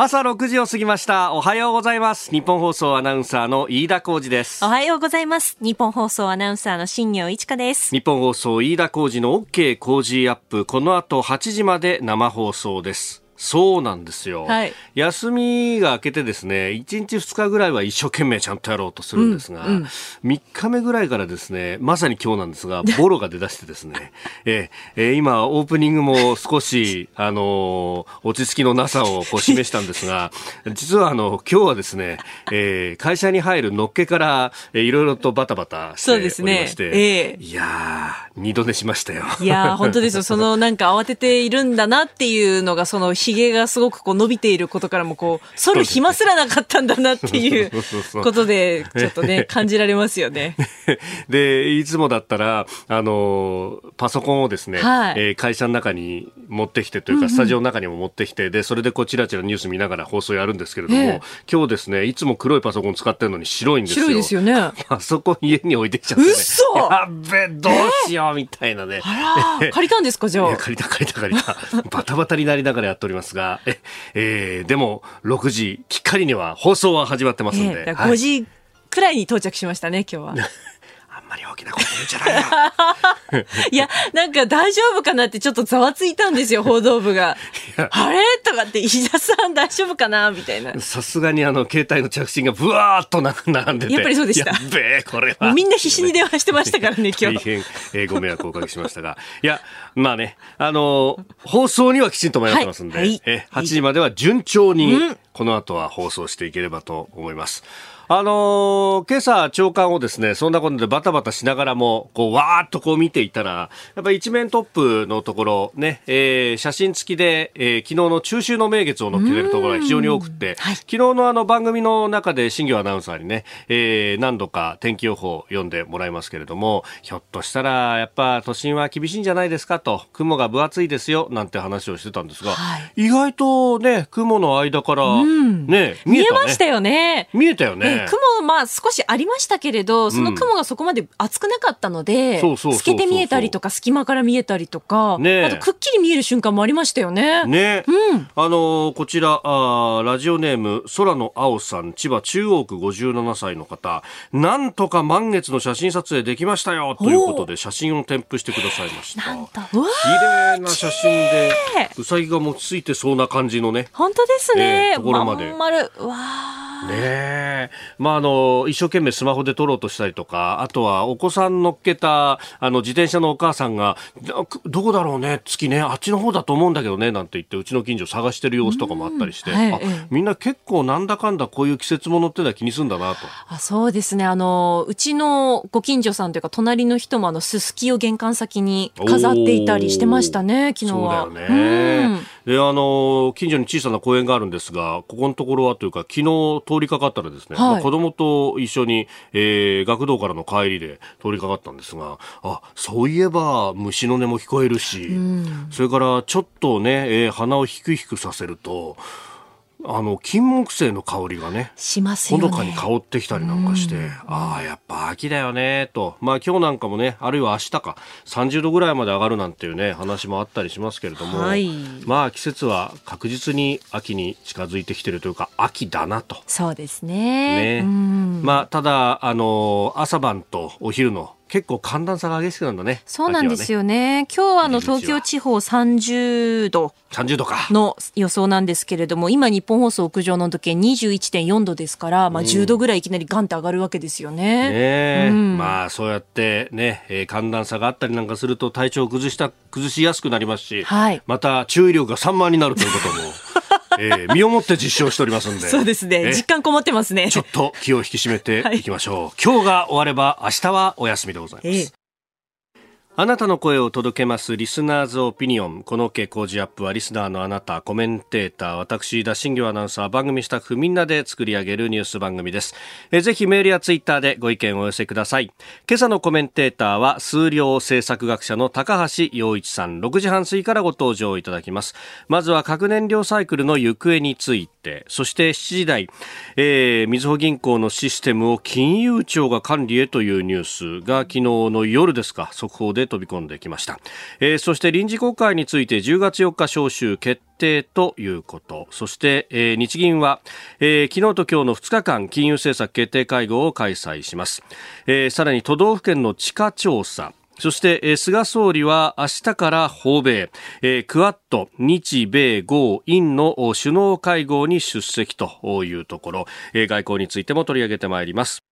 朝6時を過ぎました。おはようございます。日本放送アナウンサーの飯田浩二です。おはようございます。日本放送アナウンサーの新業一華です。日本放送飯田浩二の OK 工事アップ。この後8時まで生放送ですそうなんですよ、はい、休みが明けてですね1日2日ぐらいは一生懸命ちゃんとやろうとするんですが、うんうん、3日目ぐらいからですねまさに今日なんですが ボロが出だしてですね、えー、今オープニングも少し、あのー、落ち着きのなさをこう示したんですが 実はあの今日はですね、えー、会社に入るのっけから、えー、いろいろとバタバタしておりまして、ね。えー、いや二度寝しましたよ。いや本当ですよ。そのなんか慌てているんだなっていうのがその髭がすごくこう伸びていることからもこう、剃る暇すらなかったんだなっていうことで、ちょっとね、感じられますよね。で、いつもだったら、あの、パソコンをですね、はい、えー、会社の中に持ってきてというか、スタジオの中にも持ってきて、で、それでこうちらちらニュース見ながら放送やるんですけれども、えー、今日ですね、いつも黒いパソコン使ってるのに白いんですよ。白いですよね。パソコン家に置いてきちゃって、ね。嘘やべ、どうしようみたいなね。あら、借りたんですか、じゃあ。借りた借りた借りた。バタバタになりながらやっておりますが、え、えー、でも6時きっかりには放送は始まってますんで、えー、5時くらいに到着しましたね今日は。まり大きなこと言うんじゃないよ。いや、なんか大丈夫かなってちょっとざわついたんですよ、報道部が。あれ？とかって、石田さん大丈夫かな？みたいな。さすがにあの、携帯の着信がブワーっと並んでて。やっぱりそうでした。やべえ、これは。みんな必死に電話してましたからね、今日。大変、えー、ご迷惑をおかけしましたが。いや、まあね、あのー、放送にはきちんと間に合ってますんで、はいはい、え8時までは順調に、この後は放送していければと思います。あのー、今朝長官をですね、そんなことでバタバタしながらも、こう、わーっとこう見ていたら、やっぱり一面トップのところ、ね、えー、写真付きで、えー、昨日の中秋の名月を載っけてるところが非常に多くて、はい、昨日のあの番組の中で新業アナウンサーにね、えー、何度か天気予報を読んでもらいますけれども、ひょっとしたら、やっぱ都心は厳しいんじゃないですかと、雲が分厚いですよ、なんて話をしてたんですが、はい、意外とね、雲の間から、ね、見え、ね、見えましたよね。見えたよね。雲、まあ少しありましたけれど、その雲がそこまで厚くなかったので、透けて見えたりとか、隙間から見えたりとか、ね、あとくっきり見える瞬間もありましたよね。ね。うん。あのー、こちらあ、ラジオネーム、空の青さん、千葉中央区57歳の方、なんとか満月の写真撮影できましたよということで、写真を添付してくださいました。綺麗な写真で、うさぎが持ちついてそうな感じのね。本当ですね。えー、ところまで。まん丸。わー。ねえ。まあ、あの、一生懸命スマホで撮ろうとしたりとか、あとはお子さん乗っけた、あの、自転車のお母さんが、どこだろうね、月ね、あっちの方だと思うんだけどね、なんて言って、うちの近所探してる様子とかもあったりして、はい、あみんな結構なんだかんだこういう季節ものってのは気にするんだなと。あそうですね。あの、うちのご近所さんというか、隣の人もあの、すすきを玄関先に飾っていたりしてましたね、昨日は。そうだよね。で、あの、近所に小さな公園があるんですが、ここのところはというか、昨日通りかかったらですね、はい。まあ、子供と一緒に、えー、学童からの帰りで通りかかったんですが、あ、そういえば虫の音も聞こえるし、それからちょっとね、えー、鼻をひくひくさせると、あの金木犀の香りがねしますよね。ほのかに香ってきたりなんかして、うん、ああやっぱ秋だよねと。まあ今日なんかもねあるいは明日か30度ぐらいまで上がるなんていうね話もあったりしますけれども、はい、まあ季節は確実に秋に近づいてきてるというか秋だなと。そうですね。ね、まあただあの朝晩とお昼の結構寒暖差が激しくなるんだね。そうなんですよね。ね今日はあの東京地方30度30度かの予想なんですけれども、今日本放送屋上の時計21.4度ですから、まあ10度ぐらいいきなりガンって上がるわけですよね。ね、うん、まあそうやってね、えー、寒暖差があったりなんかすると体調を崩した崩しやすくなりますし、はい、また注意力が散漫になるということも。えー、身をもって実証しておりますんで。そうですね。実感こもってますね。ちょっと気を引き締めていきましょう。はい、今日が終われば明日はお休みでございます。えーあなたの声を届けますリスナーズオピニオン。この OK 工事アップはリスナーのあなた、コメンテーター、私、田新業アナウンサー、番組スタッフみんなで作り上げるニュース番組です。えぜひメールやツイッターでご意見をお寄せください。今朝のコメンテーターは数量政策学者の高橋洋一さん、6時半過ぎからご登場いただきます。まずは核燃料サイクルの行方について、て、そして7時台、えー、みずほ銀行のシステムを金融庁が管理へというニュースが昨日の夜ですか、速報で飛び込んできました。えー、そして臨時国会について10月4日召集決定ということ。そして、えー、日銀は、えー、昨日と今日の2日間金融政策決定会合を開催します。えー、さらに都道府県の地価調査、そして、え、菅総理は明日から訪米、え、クワッド、日米豪印の首脳会合に出席というところ、え、外交についても取り上げてまいります。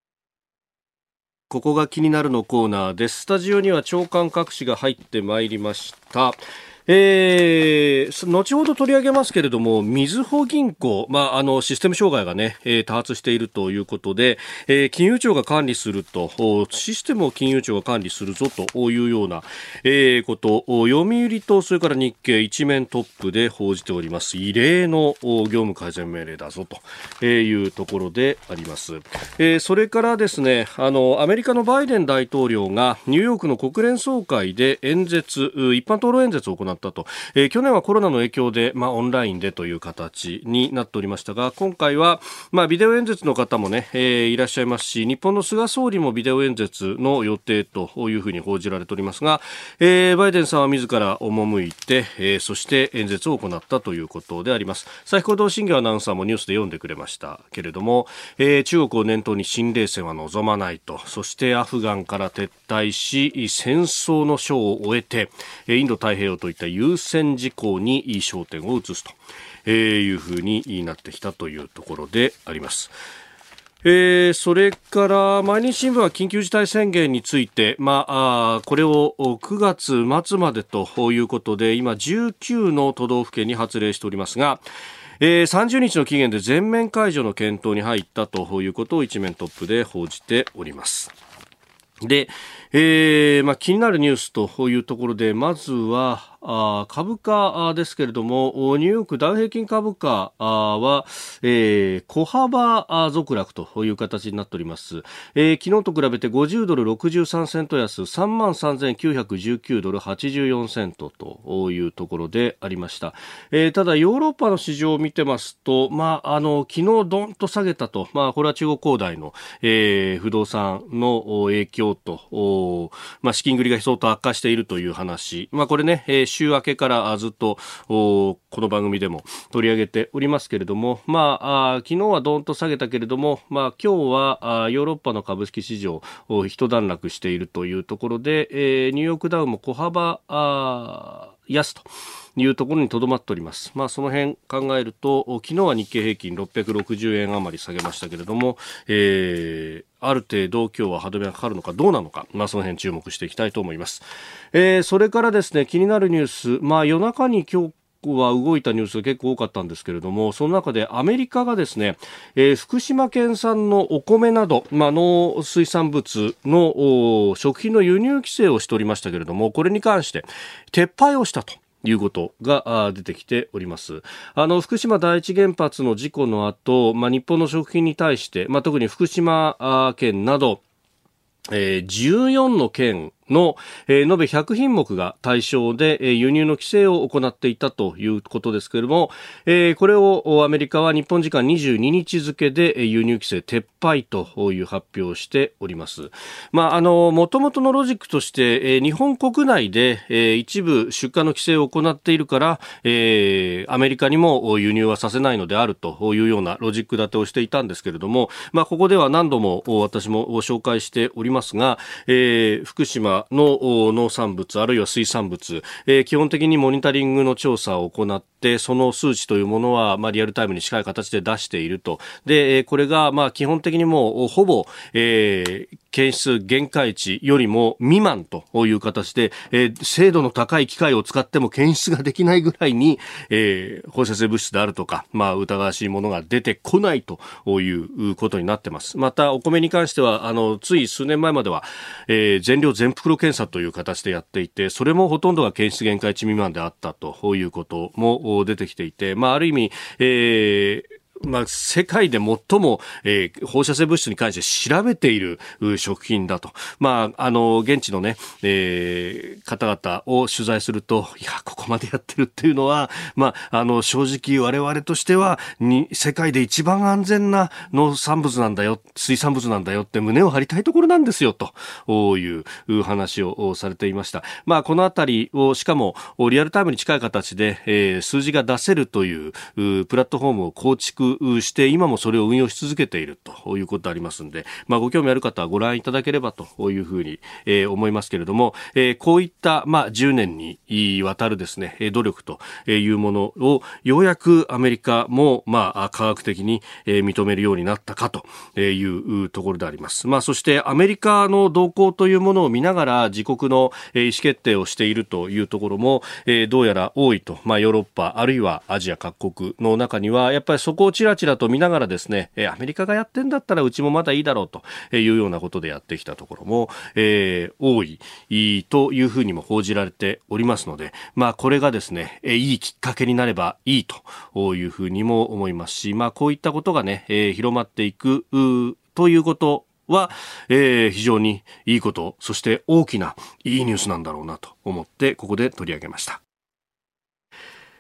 ここが気になるのコーナーです。スタジオには長官各紙が入ってまいりました。えー、後ほど取り上げますけれども、みずほ銀行、まあ、あの、システム障害がね、えー、多発しているということで、えー、金融庁が管理すると、システムを金融庁が管理するぞというような、えー、こと、読売と、それから日経一面トップで報じております。異例の業務改善命令だぞというところであります。えー、それからですね、あの、アメリカのバイデン大統領がニューヨークの国連総会で演説、一般討論演説を行っったと、えー、去年はコロナの影響で、まあ、オンラインでという形になっておりましたが今回は、まあ、ビデオ演説の方もね、えー、いらっしゃいますし日本の菅総理もビデオ演説の予定というふうに報じられておりますが、えー、バイデンさんは自ら赴いて、えー、そして演説を行ったということであります。先ほど新業アナウンサーもニュースで読んでくれましたけれども、えー、中国を念頭に新冷戦は望まないとそしてアフガンから撤退し戦争の章を終えてインド太平洋といった優先事項に焦点を移すとえいうふうになってきたというところであります。えー、それから毎日新聞は緊急事態宣言について、まあ、あこれを9月末までということで今19の都道府県に発令しておりますが、えー、30日の期限で全面解除の検討に入ったということを一面トップで報じております。で、えーまあ、気になるニュースというところでまずはあ株価ですけれども、ニューヨークダウ平均株価は、えー、小幅続落という形になっております。えー、昨日と比べて50ドル63セント安、3万3919ドル84セントというところでありました。えー、ただ、ヨーロッパの市場を見てますと、まあ、あの、昨日ドンと下げたと、まあ、これは中国恒大の、えー、不動産の影響と、まあ、資金繰りが相当悪化しているという話。まあ、これね、えー週明けからずっとこの番組でも取り上げておりますけれども、まあ、昨日はどんと下げたけれども、まあ、今日はヨーロッパの株式市場一段落しているというところで、えー、ニューヨークダウも小幅安と。いうところにとどまっております。まあ、その辺考えると、昨日は日経平均660円余り下げましたけれども、えー、ある程度今日は歯止めがかかるのかどうなのか、まあ、その辺注目していきたいと思います。えー、それからですね、気になるニュース、まあ、夜中に今日は動いたニュースが結構多かったんですけれども、その中でアメリカがですね、えー、福島県産のお米など、まあ、農水産物の食品の輸入規制をしておりましたけれども、これに関して撤廃をしたと。いうことが出てきております。あの、福島第一原発の事故の後、まあ、日本の食品に対して、まあ、特に福島県など、えー、14の県の、えー、延べ100品目が対象で、えー、輸入の規制を行っていたということですけれども、えー、これをアメリカは日本時間22日付で、え、輸入規制撤廃という発表をしております。まあ、あの、元々のロジックとして、えー、日本国内で、えー、一部出荷の規制を行っているから、えー、アメリカにも輸入はさせないのであるというようなロジック立てをしていたんですけれども、まあ、ここでは何度も私も紹介しておりますが、えー、福島の農産物あるいは水産物、えー、基本的にモニタリングの調査を行ってその数値というものは、まあ、リアルタイムに近い形で出していると。でこれが、まあ、基本的にもうほぼ、えー、検出限界値よりも未満という形で、えー、精度の高い機械を使っても検出ができないぐらいに、えー、放射性物質であるとか、まあ、疑わしいものが出てこないということになってます。また、お米に関しては、あの、つい数年前までは、えー、全量全袋検査という形でやっていて、それもほとんどが検出限界値未満であったということも出てきていて、まあ、ある意味、えーまあ、世界で最も、えー、放射性物質に関して調べている食品だと。まあ、あの、現地のね、えー、方々を取材すると、いや、ここまでやってるっていうのは、まあ、あの、正直我々としては、に、世界で一番安全な農産物なんだよ、水産物なんだよって胸を張りたいところなんですよ、という話をされていました。まあ、このあたりを、しかも、リアルタイムに近い形で、えー、数字が出せるという、プラットフォームを構築して、今もそれを運用し続けているということありますんで、まあ、ご興味ある方はご覧いただければというふうに、えー、思いますけれども、えー、こういった、まあ、10年にわたるですね、努力というものを、ようやくアメリカも、まあ、科学的に認めるようになったかというところであります。まあ、そしてアメリカの動向というものを見ながら自国の意思決定をしているというところも、どうやら多いと、まあ、ヨーロッパあるいはアジア各国の中には、やっぱりそこをちらちらと見ながらですね、アメリカがやってんだったらうちもまだいいだろうというようなことでやってきたところも、えー、多いというふうにも報じられておりますので、まあ、これがですね、いいきっかけになればいいというふうにも思いますし、まあ、こういったことがね、えー、広まっていくということは、えー、非常にいいこと、そして大きないいニュースなんだろうなと思って、ここで取り上げました。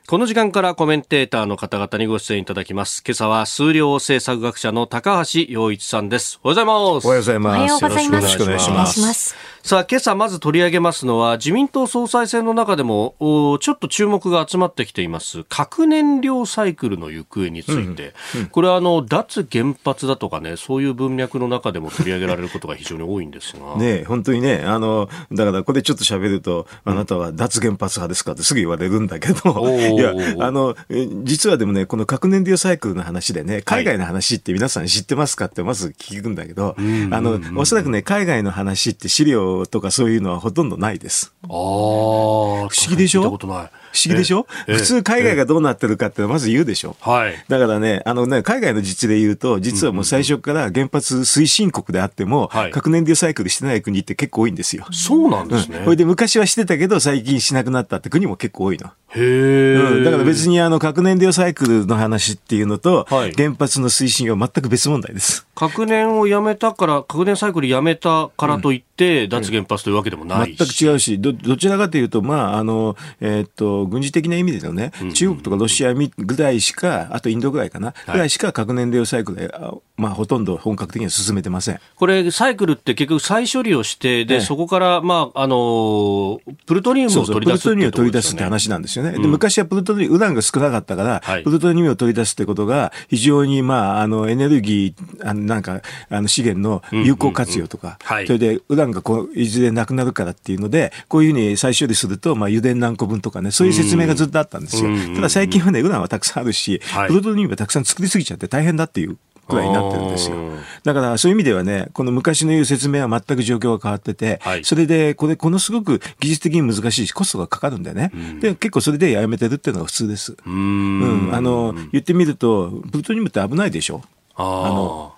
この時間からコメンテーターの方々にご出演いただきます。今朝は数量政策学者の高橋洋一さんです。おはようございます。おはようございます。おはようございます。よろしくお願いします。さあ、今朝まず取り上げますのは、自民党総裁選の中でも、ちょっと注目が集まってきています、核燃料サイクルの行方について、うんうん、これはあの、脱原発だとかね、そういう文脈の中でも取り上げられることが非常に多いんですが。ね本当にね、あの、だからこれちょっと喋ると、あなたは脱原発派ですかってすぐ言われるんだけど、いや、あの、実はでもね、この核燃料サイクルの話でね、海外の話って皆さん知ってますかってまず聞くんだけど、はい、あの、おそらくね、海外の話って資料とかそういうのはほとんどないです。ああ、不思議でしょ？不思議でしょ？普通海外がどうなってるかってまず言うでしょ？はい。だからね、あのね、海外の実で言うと、実はもう最初から原発推進国であっても、核燃料サイクルしてない国って結構多いんですよ。そうなんですね。これで昔はしてたけど、最近しなくなったって国も結構多いの。へえ、うん。だから別にあの核燃料サイクルの話っていうのと、はい、原発の推進は全く別問題です。核燃をやめたから、核燃サイクルやめたからといって、うん、脱原発というわけでもないし、全く違うし、ど、どちらかというと、まあ、あの、えー、っと、軍事的な意味でのね、うん、中国とかロシアぐらいしか、あとインドぐらいかな、ぐらいしか核燃料サイクルで、まあ、ほとんど本格的には進めてません。これ、サイクルって結局再処理をして、で、そこから、まあ、あの、プルトニウムを取り出す、ね、プルトニウムを取り出すって話なんですよね。で昔はプルトニウム、ウランが少なかったから、はい、プルトニウムを取り出すってことが、非常に、まあ、あの、エネルギー、あのなんか、あの、資源の有効活用とか、それで、ウランがこう、いずれなくなるからっていうので、こういうふうに再処理すると、まあ、油田何個分とかね、そういう説明がずっとあったんですよ。ただ最近はね、ウランはたくさんあるし、プルトニウムはたくさん作りすぎちゃって大変だっていうくらいになってるんですよ。だからそういう意味ではね、この昔の言う説明は全く状況が変わってて、はい、それで、これ、このすごく技術的に難しいし、コストがかかるんだよね。うん、で、結構それでやめてるっていうのが普通です。うん,、あの、言ってみると、プルトニウムって危ないでしょ。あの、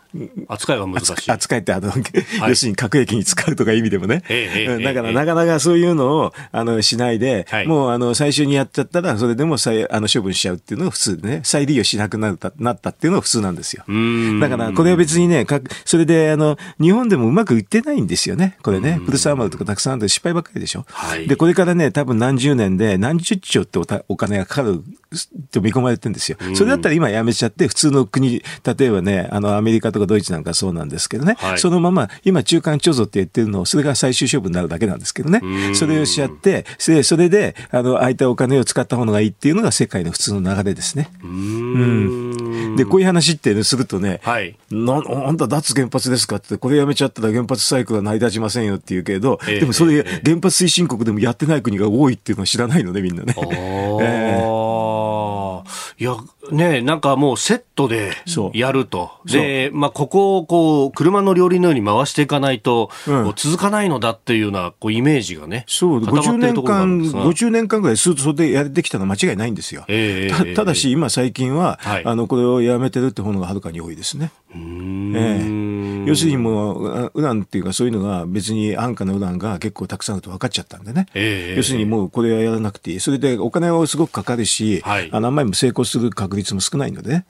扱いは難しい。扱いってあの、はい、要するに核兵器に使うとか意味でもね。だからなかなかそういうのを、あの、しないで、はい、もうあの、最初にやっちゃったら、それでも再、あの、処分しちゃうっていうのが普通でね、再利用しなくなった、なったっていうのが普通なんですよ。だから、これは別にね、かそれで、あの、日本でもうまくいってないんですよね。これね、プルサーマルとかたくさんある失敗ばっかりでしょ。はい、で、これからね、多分何十年で何十兆ってお金がかかると見込まれてるんですよ。それだったら今やめちゃって、普通の国、例えばね、あの、アメリカとかドイツなんかそうなんですけどね、はい、そのまま、今中間貯蔵って言ってるのを、それが最終処分になるだけなんですけどね、それをしちゃって、それで、あの、空いたお金を使ったものがいいっていうのが世界の普通の流れですね。うん。で、こういう話って、ね、するとね、はい、な、あんた脱原発ですかって、これやめちゃったら原発サイクルは成り立ちませんよって言うけど、えー、でもそれ、原発推進国でもやってない国が多いっていうのは知らないのね、みんなね。えー、いや、ねなんかもうセットでやると。で、まあ、ここをこう、車の両輪のように回していかないと、うん、続かないのだっていうようなこうイメージがね。そう、50年間、50年間ぐらいずっとそれでやってきたのは間違いないんですよ。えー、たただし、今最近は、はい、あの、これをやめてるって方がはるかに多いですね。ええー要するにもう、ウランっていうかそういうのが別に安価なウランが結構たくさんあると分かっちゃったんでね。えー、要するにもうこれはやらなくていい。それでお金はすごくかかるし、はい、あの、あんまりも成功する確率も少ないのでね。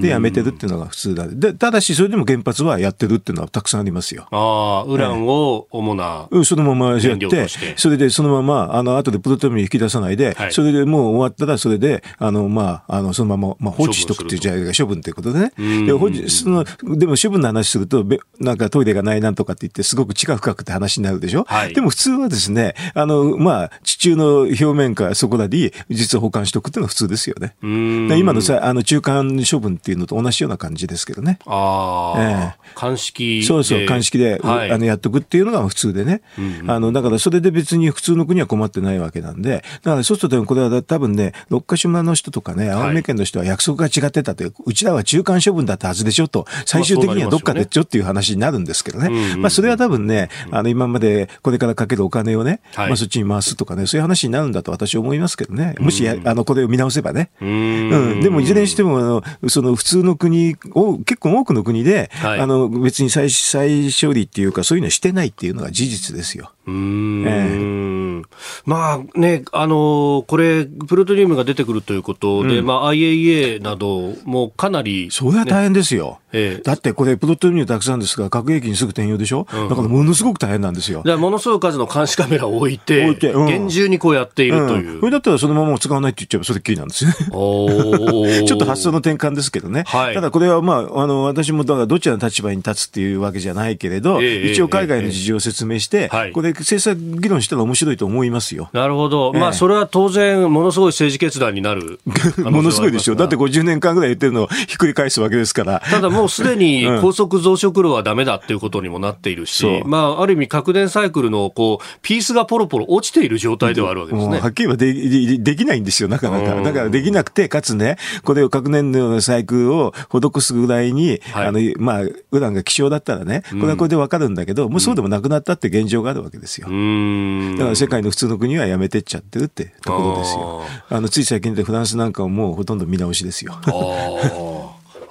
で、やめてるっていうのが普通だ。で、ただしそれでも原発はやってるっていうのはたくさんありますよ。ああ、ウランを主な、うん、そのままやって、それでそのまま、あの、後でプロトミ引き出さないで、はい、それでもう終わったらそれで、あの、まあ、あの、そのまま、まあ、放置しとくっていうじゃないか、処分ということでね。で、放置、その、でも処分の話すると、なんかトイレがないなんとかって言って、すごく地下深くって話になるでしょ。はい、でも普通はですね、あの、まあ、地中の表面からそこらに、実は保管しておくっていうのが普通ですよね。今のさ、あの、中間処分っていうのと同じような感じですけどね。ああ。ええ鑑識そうそう、鑑識で、はい、あの、やっとくっていうのが普通でね。うんうん、あの、だからそれで別に普通の国は困ってないわけなんで、だからそうするとこれは多分ね、六ヶ島の人とかね、青梅県の人は約束が違ってたという、うちらは中間処分だったはずでしょと、最終的にはどっかでっちょっていう話になるんですけどね。まあ、まあ、それは多分ね、あの、今までこれからかけるお金をね、はい、まあ、そっちに回すとかね、そういう話になるんだと私は思いますけどね。もし、あの、これを見直せばね。うん。でも、いずれにしても、あの、その普通の国を、結構多くの国で、はい、あの、別に再、再処理っていうか、そういうのしてないっていうのが事実ですよ。うん、えー、まあね、あのこれ、プルトニウムが出てくるということで、うん、まあ、IAEA などもかなり、ね、それは大変ですよ、ええ、だってこれ、プルトニウムたくさんですから、核兵器にすぐ転用でしょ、うん、だからものすごく大変なんですよ。ものすごい数の監視カメラを置いて、置いてうん、厳重にこうやっているという。これだったらそのまま使わないって言っちゃえばそれっきりなんですよ。ちょっと発想の転換ですけどね、はい、ただこれは、まあ、あの私もだからどちらの立場に立つっていうわけじゃないけれど、ええ、一応海外の事情を説明して、え、これ、政策議論したら面白いと思いますよ。なるほど、まあ、それは当然、ものすごい政治決断になるものすごいでしょ、だって50年間ぐらい言ってるのをひっくり返すわけですから。ただもうすでに 高速増殖炉はだめだっていうことにもなっているし、う。ん、まあ、ある意味、核電サイクルのこうピースがポロポロ落ちている状態ではあるわけですね。はっきり言えばででできないんですよ、なかなか。だからできなくて、かつね、これを核燃料のサイクルを施すぐらいに、はい、あのまあ、ウランが希少だったらね、これはこれでわかるんだけど、うん、もうそうでもなくなったって現状があるわけですよ。だから世界の普通の国はやめてっちゃってるってところですよ。あのつい最近でフランスなんかはもうほとんど見直しですよ。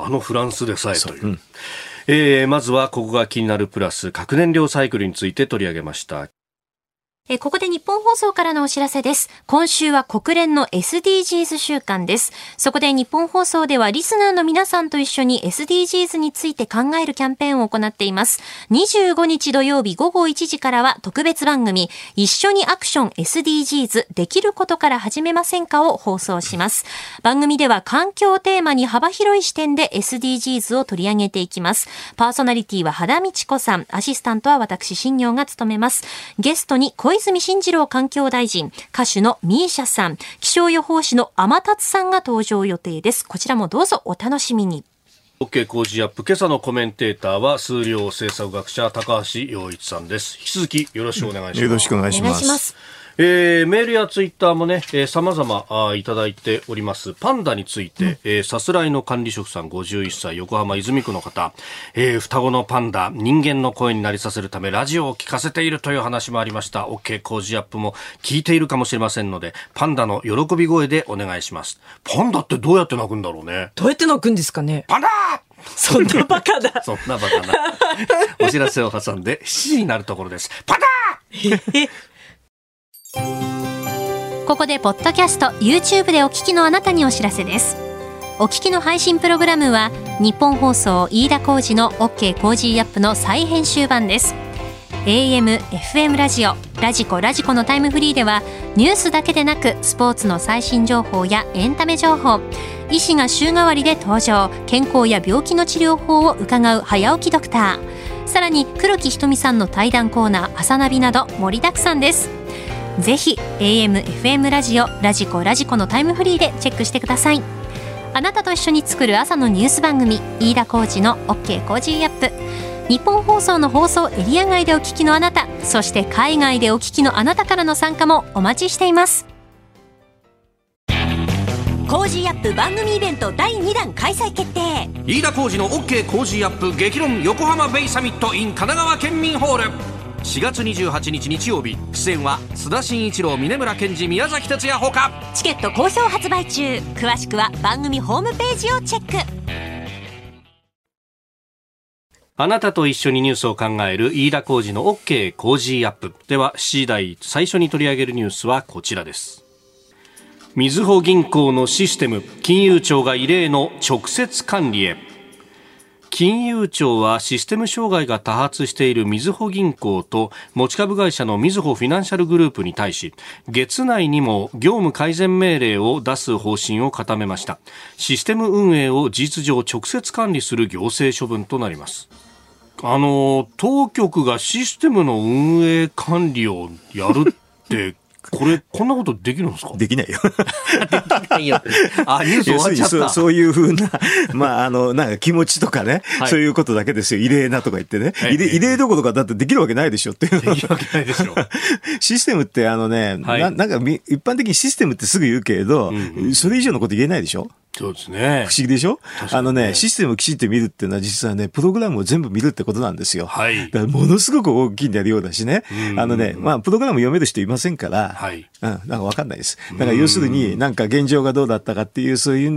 あのフランスでさえという。うえー、まずはここが気になるプラス核燃料サイクルについて取り上げましたえここで日本放送からのお知らせです。今週は国連の SDGs 週間です。そこで日本放送ではリスナーの皆さんと一緒に SDGs について考えるキャンペーンを行っています。25日土曜日午後1時からは特別番組、一緒にアクション SDGs できることから始めませんかを放送します。番組では環境テーマに幅広い視点で SDGs を取り上げていきます。パーソナリティは肌道子さん、アシスタントは私、新業が務めます。ゲストに小泉進次郎環境大臣、歌手のミーシャさん、気象予報士の天達さんが登場予定です。こちらもどうぞお楽しみに。OK 工事アップ今朝のコメンテーターは数量政策学者高橋洋一さんです引き続きよろしくお願いします、よろしくお願いしますえー、メールやツイッターもね、えー、様々あいただいております。パンダについて、うん、えー、さすらいの管理職さん51歳、横浜泉区の方、えー、双子のパンダ、人間の声になりさせるためラジオを聞かせているという話もありました。OK 工事アップも聞いているかもしれませんので、パンダの喜び声でお願いします。パンダってどうやって鳴くんだろうね。どうやって鳴くんですかねパンダそんなバカだ。そんなバカな。お知らせを挟んで7時になるところです。パンダここでポッドキャスト YouTube でお聞きのあなたにお知らせです。お聞きの配信プログラムは日本放送飯田浩二の OK コージーアップの再編集版です。AM、FM ラジオ、ラジコ、ラジコのタイムフリーではニュースだけでなくスポーツの最新情報やエンタメ情報医師が週替わりで登場健康や病気の治療法を伺う早起きドクター。さらに黒木ひとみさんの対談コーナー朝ナビなど盛りだくさんです。ぜひ AM、FM ラジオ、 radiko、radiko のタイムフリーでチェックしてください。あなたと一緒に作る朝のニュース番組、飯田浩司の OK Cozy up。ニッポン放送の放送エリア外でお聞きのあなた、そして海外でお聞きのあなたからの参加もお待ちしています。 Cozy up 番組イベント第2弾開催決定飯田浩二の OK コージーアップ激論横浜ベイサミット in 神奈川県民ホール4月28日日曜日出演は須田慎一郎峯村健司宮崎哲弥ほかチケット好評発売中詳しくは番組ホームページをチェックあなたと一緒にニュースを考える飯田浩二の OK 工事アップ。では、7時台最初に取り上げるニュースはこちらです。みずほ銀行のシステム、金融庁が異例の直接管理へ。金融庁はシステム障害が多発しているみずほ銀行と持ち株会社のみずほフィナンシャルグループに対し月内にも業務改善命令を出す方針を固めました。システム運営を事実上直接管理する行政処分となります。あの、当局がシステムの運営管理をやるって、これ、こんなことできるんですか？できないよ。できないよ。あ、ニュース終わっちゃった。そうそういうふうな、まあ、あの、なんか気持ちとかね、はい、そういうことだけですよ。異例なとか言ってね。異例、異例どころかだってできるわけないでしょっていう。できるわけないでしょ。システムってあのね、はい、ななんか一般的にシステムってすぐ言うけれど、うんうん、それ以上のこと言えないでしょそうですね。不思議でしょ、あのね、システムをきちっと見るっていうのは実はね、プログラムを全部見るってことなんですよ。はい。だからものすごく大きいんだようだしね。あのね、まあ、プログラム読める人いませんから、はい。うん、なんかわかんないです。だから要するに、なんか現状がどうだったかっていう、そういうよう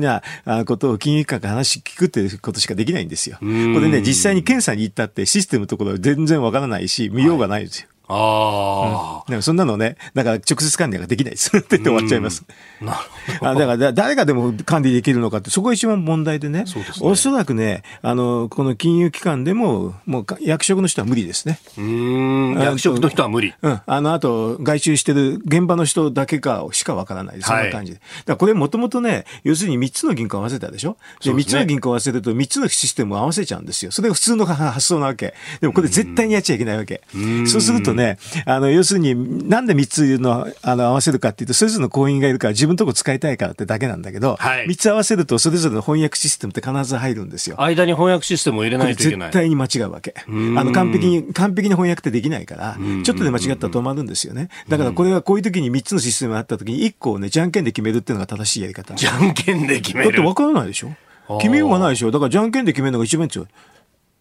なことを金融機関から話聞くっていうことしかできないんですよ。これね、実際に検査に行ったってシステムのところは全然わからないし、見ようがないんですよ。ああ、うん、でもそんなのね、だから直接管理ができないです って言って終わっちゃいます。なるほど。あだから誰がでも管理できるのかって、そこが一番問題でね。そうですね。おそらくね、あの、この金融機関でも、もう役職の人は無理ですね。うん。役職の人は無理。うん。あの、あと、外注してる現場の人だけかしかわからない。そんな感じで。はい、だからこれもともとね、要するに3つの銀行合わせたでしょで、3つの銀行合わせると3つのシステムを合わせちゃうんですよ。それが普通の発想なわけ。でもこれ絶対にやっちゃいけないわけ。うそうするとね、あの、要するに、なんで3つの、あの、合わせるかっていうと、それぞれの行員がいるから自分のとこ使いたいからってだけなんだけど、はい、3つ合わせると、それぞれの翻訳システムって必ず入るんですよ。間に翻訳システムを入れないといけない。絶対に間違うわけ。あの、完璧に、完璧に翻訳ってできないから、ちょっとで間違ったら止まるんですよね。だからこれはこういう時に3つのシステムがあった時に、1個をね、じゃんけんで決めるっていうのが正しいやり方。じゃんけんで決めるだって分からないでしょ？決めようがないでしょ？だからじゃんけんで決めるのが一番強い。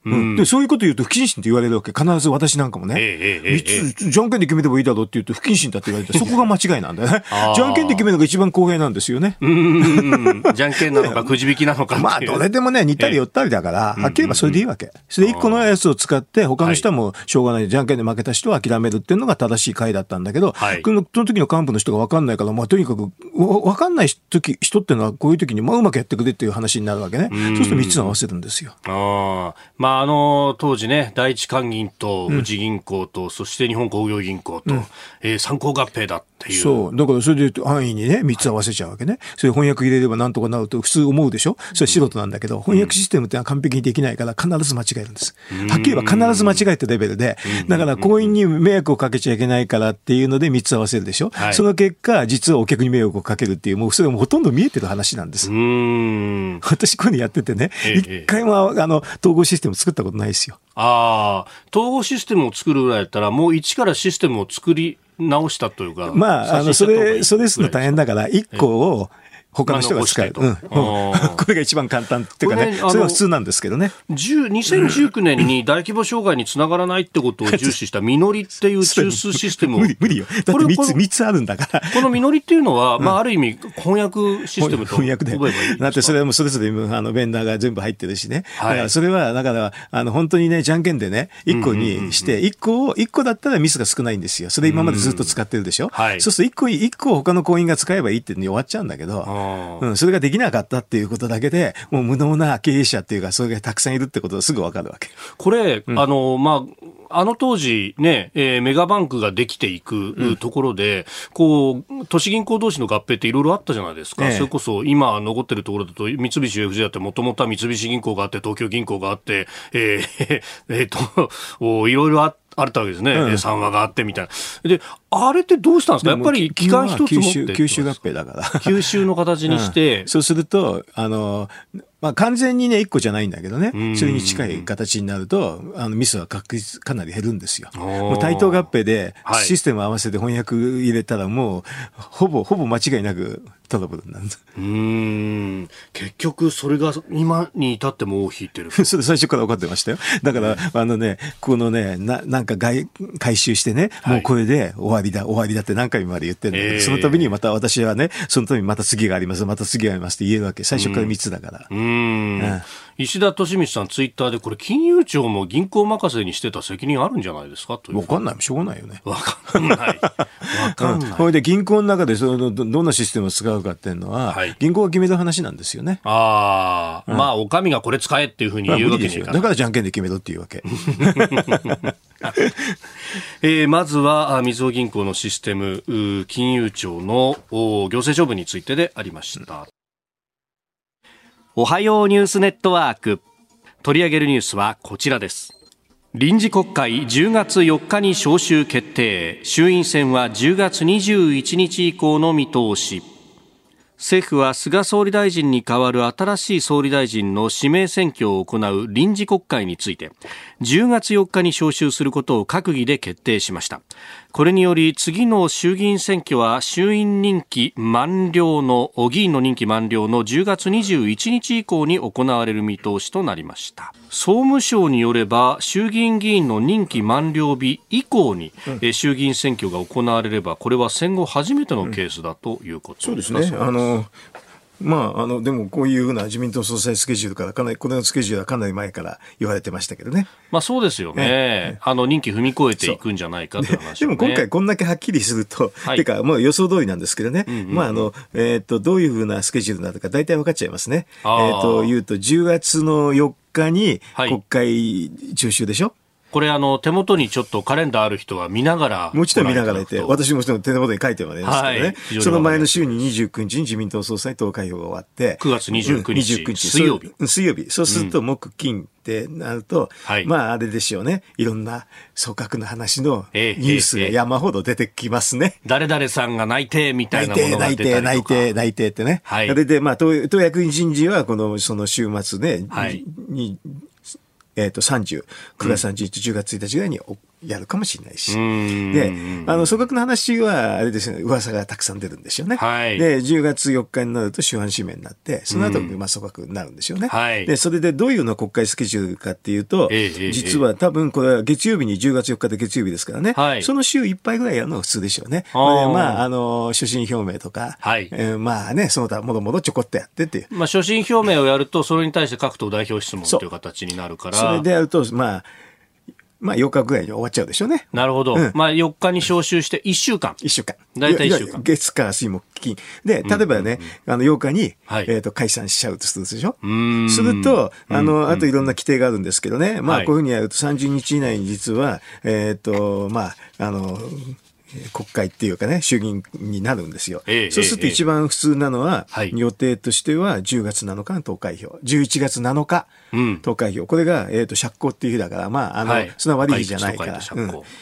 うん、で、そういうこと言うと不謹慎って言われるわけ。必ず私なんかもね。ええええ、じゃんけんで決めてもいいだろうって言うと不謹慎だって言われて、そこが間違いなんだよね。じゃんけんで決めるのが一番公平なんですよね。うん。じゃんけんなのかくじ引きなのか まあ、どれでもね、似たり寄ったりだから、はっきり言えばそれでいいわけ。それで一個のやつを使って、他の人はもうしょうがない。じゃんけんで負けた人は諦めるっていうのが正しい回だったんだけど、はい、その時の幹部の人が分かんないから、まあ、とにかく、分かんない時人っていうのはこういう時に、まあ、うまくやってくれっていう話になるわけね。そうすると3つ合わせるんですよ。ああ。まあ、あの、当時ね、第一関銀と富士銀行と、うん、そして日本工業銀行と、うん、えー、参考合併だっていう。そう。だからそれで安易にね、3つ合わせちゃうわけね。それ翻訳入れればなんとかなると普通思うでしょ？それ素人なんだけど、翻訳システムってのは完璧にできないから必ず間違えるんです。はっきり言えば必ず間違えたレベルで、だから行員に迷惑をかけちゃいけないからっていうので3つ合わせるでしょ、はい、その結果、実はお客に迷惑をかけるっていう、もうそれもほとんど見えてる話なんです。私こういうのやっててね、一回もあの統合システム作ったことないですよ。ああ、統合システムを作るぐらいだったら、もう一からシステムを作り直したというか。まあ、あの、それ、それするの大変だから、一個を、他の人が使える。うん、これが一番簡単っていうかね、それは普通なんですけどね。2019年に大規模障害につながらないってことを重視したみのりっていう中枢システムを。無理、無理よ。だって3つ、三つあるんだから。このみのりっていうのは、まあ、ある意味、翻訳システムと。翻訳で。だってそれはもうそれぞれ、あの、ベンダーが全部入ってるしね。だからそれは、だから、あの、本当にね、じゃんけんでね、1個にして、1個を、1個だったらミスが少ないんですよ。それ今までずっと使ってるでしょ？はい。そうすると1個、1個他の行員が使えばいいってに終わっちゃうんだけど、うん、それができなかったっていうことだけで、もう無能な経営者っていうか、それがたくさんいるってことがすぐわかるわけ。これ、うん、あの、まあ、あの当時ね、えー、メガバンクができていくところで、うん、こう、都市銀行同士の合併っていろいろあったじゃないですか。ええ、それこそ今残ってるところだと、三菱 UFJ だってもともとは三菱銀行があって、東京銀行があって、えー、えー、と、いろいろあって、あったわけですね、うん、3話があってみたいな。で、あれってどうしたんですか？やっぱり期間一つ持って吸収合併だから。吸収の形にして、うん、そうすると、あの、まあ、完全にね、一個じゃないんだけどね、それに近い形になると、あのミスは確実かなり減るんですよ。もう対等合併で、システム合わせて翻訳入れたら、もう、ほぼ、ほぼ間違いなくトラブルなんです。うん。結局、それが今に至っても引いてる。それ最初から分かってましたよ。だから、あのね、このね、ななんか外回収してね、もうこれで終わりだ、終わりだって何回もまで言ってるんだけど、えー、その度にまた私はね、その度にまた次があります、また次がありますって言えるわけ。最初から3つだから。うん。い石田敏光さん、ツイッターで、これ、金融庁も銀行任せにしてた責任あるんじゃないですか？とわかんない、しょうがないよね。わかんない。わかんない。これで銀行の中でそのどどんなシステムを使うかっていうのは、はい、銀行が決める話なんですよね。ああ、うん、まあ、お上がこれ使えっていうふうに言うわけですよ。だからじゃんけんで決めろっていうわけ。えー、まずは、みずほ銀行のシステム、金融庁の行政処分についてでありました。おはようニュースネットワーク。取り上げるニュースはこちらです。臨時国会10月4日に召集決定。衆院選は10月21日以降の見通し。政府は菅総理大臣に代わる新しい総理大臣の指名選挙を行う臨時国会について10月4日に召集することを閣議で決定しました。これにより次の衆議院選挙は衆院任期満了の議員の任期満了の10月21日以降に行われる見通しとなりました。総務省によれば衆議院議員の任期満了日以降に、うん、衆議院選挙が行われればこれは戦後初めてのケースだということです、うん、そうですね。あのまあ、あの、でもこういうふうな自民党総裁スケジュールからかなり、このスケジュールはかなり前から言われてましたけどね。まあそうですよね。ねあの、任期踏み越えていくんじゃないかという話、ね、でも今回こんだけはっきりすると、はい、てか、もう予想通りなんですけどね。うんうんうん、まああの、えっ、ー、と、どういうふうなスケジュールになるか大体分かっちゃいますね。えっ、ー、と、言うと、10月の4日に国会中秋でしょ、はいこれあの手元にちょっとカレンダーある人は見ながら。もちろん見ながらいて、私も手元に書いてもらいますけどね、はい、その前の週に29日に自民党総裁投開票が終わって、9月29日。29日。水曜日。水曜日。そうすると木金ってなると、うん、まああれでしょうね。いろんな組閣の話のニュースが山ほど出てきますね。誰々さんが内定みたいなものが出たりとか。内定、内定、内定ってね。はい。それで、まあ党役員人事はこの、その週末ね、はい、にえっ、ー、と、30、9月31日、10月1日ぐらいにやるかもしれないし。で、あの、組閣の話は、あれですね、噂がたくさん出るんですよね。はい、で、10月4日になると主犯指名になって、その後、まあ、組閣になるんですよね。はい、で、それでどういうの国会スケジュールかっていうと、えー、実は多分これは月曜日に10月4日で月曜日ですからね、はい、その週いっぱいぐらいやるのが普通でしょうね。あまあ、あの、所信表明とか、はい、えー、まあね、その他もろもろちょこっとやってっていう。まあ、所信表明をやると、それに対して各党代表質問という形になるから。それでやると、まあ、まあ8日ぐらいに終わっちゃうでしょうね。なるほど。うん、まあ4日に招集して1週間。1週間。大体1週間。月火水木金。で、例えばね、あの8日に、はい、えっ、と、解散しちゃうとするでしょ？すると、あの、あといろんな規定があるんですけどね、まあこういうふうにやると30日以内に実は、えっ、と、まあ、あの、国会っていうかね、衆議院になるんですよ。えー、そうすると一番普通なのは、えー、予定としては10月7日の投開票、11月7日投開票、うん、これが、えーと、釈放っていう日だから、まあ、あの、はい、そんな悪い日じゃないから。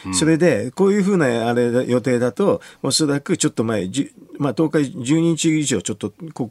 うん、それで、こういうふうなあれ予定だと、おそらくちょっと前、まあ、投開12日以上ちょっとこ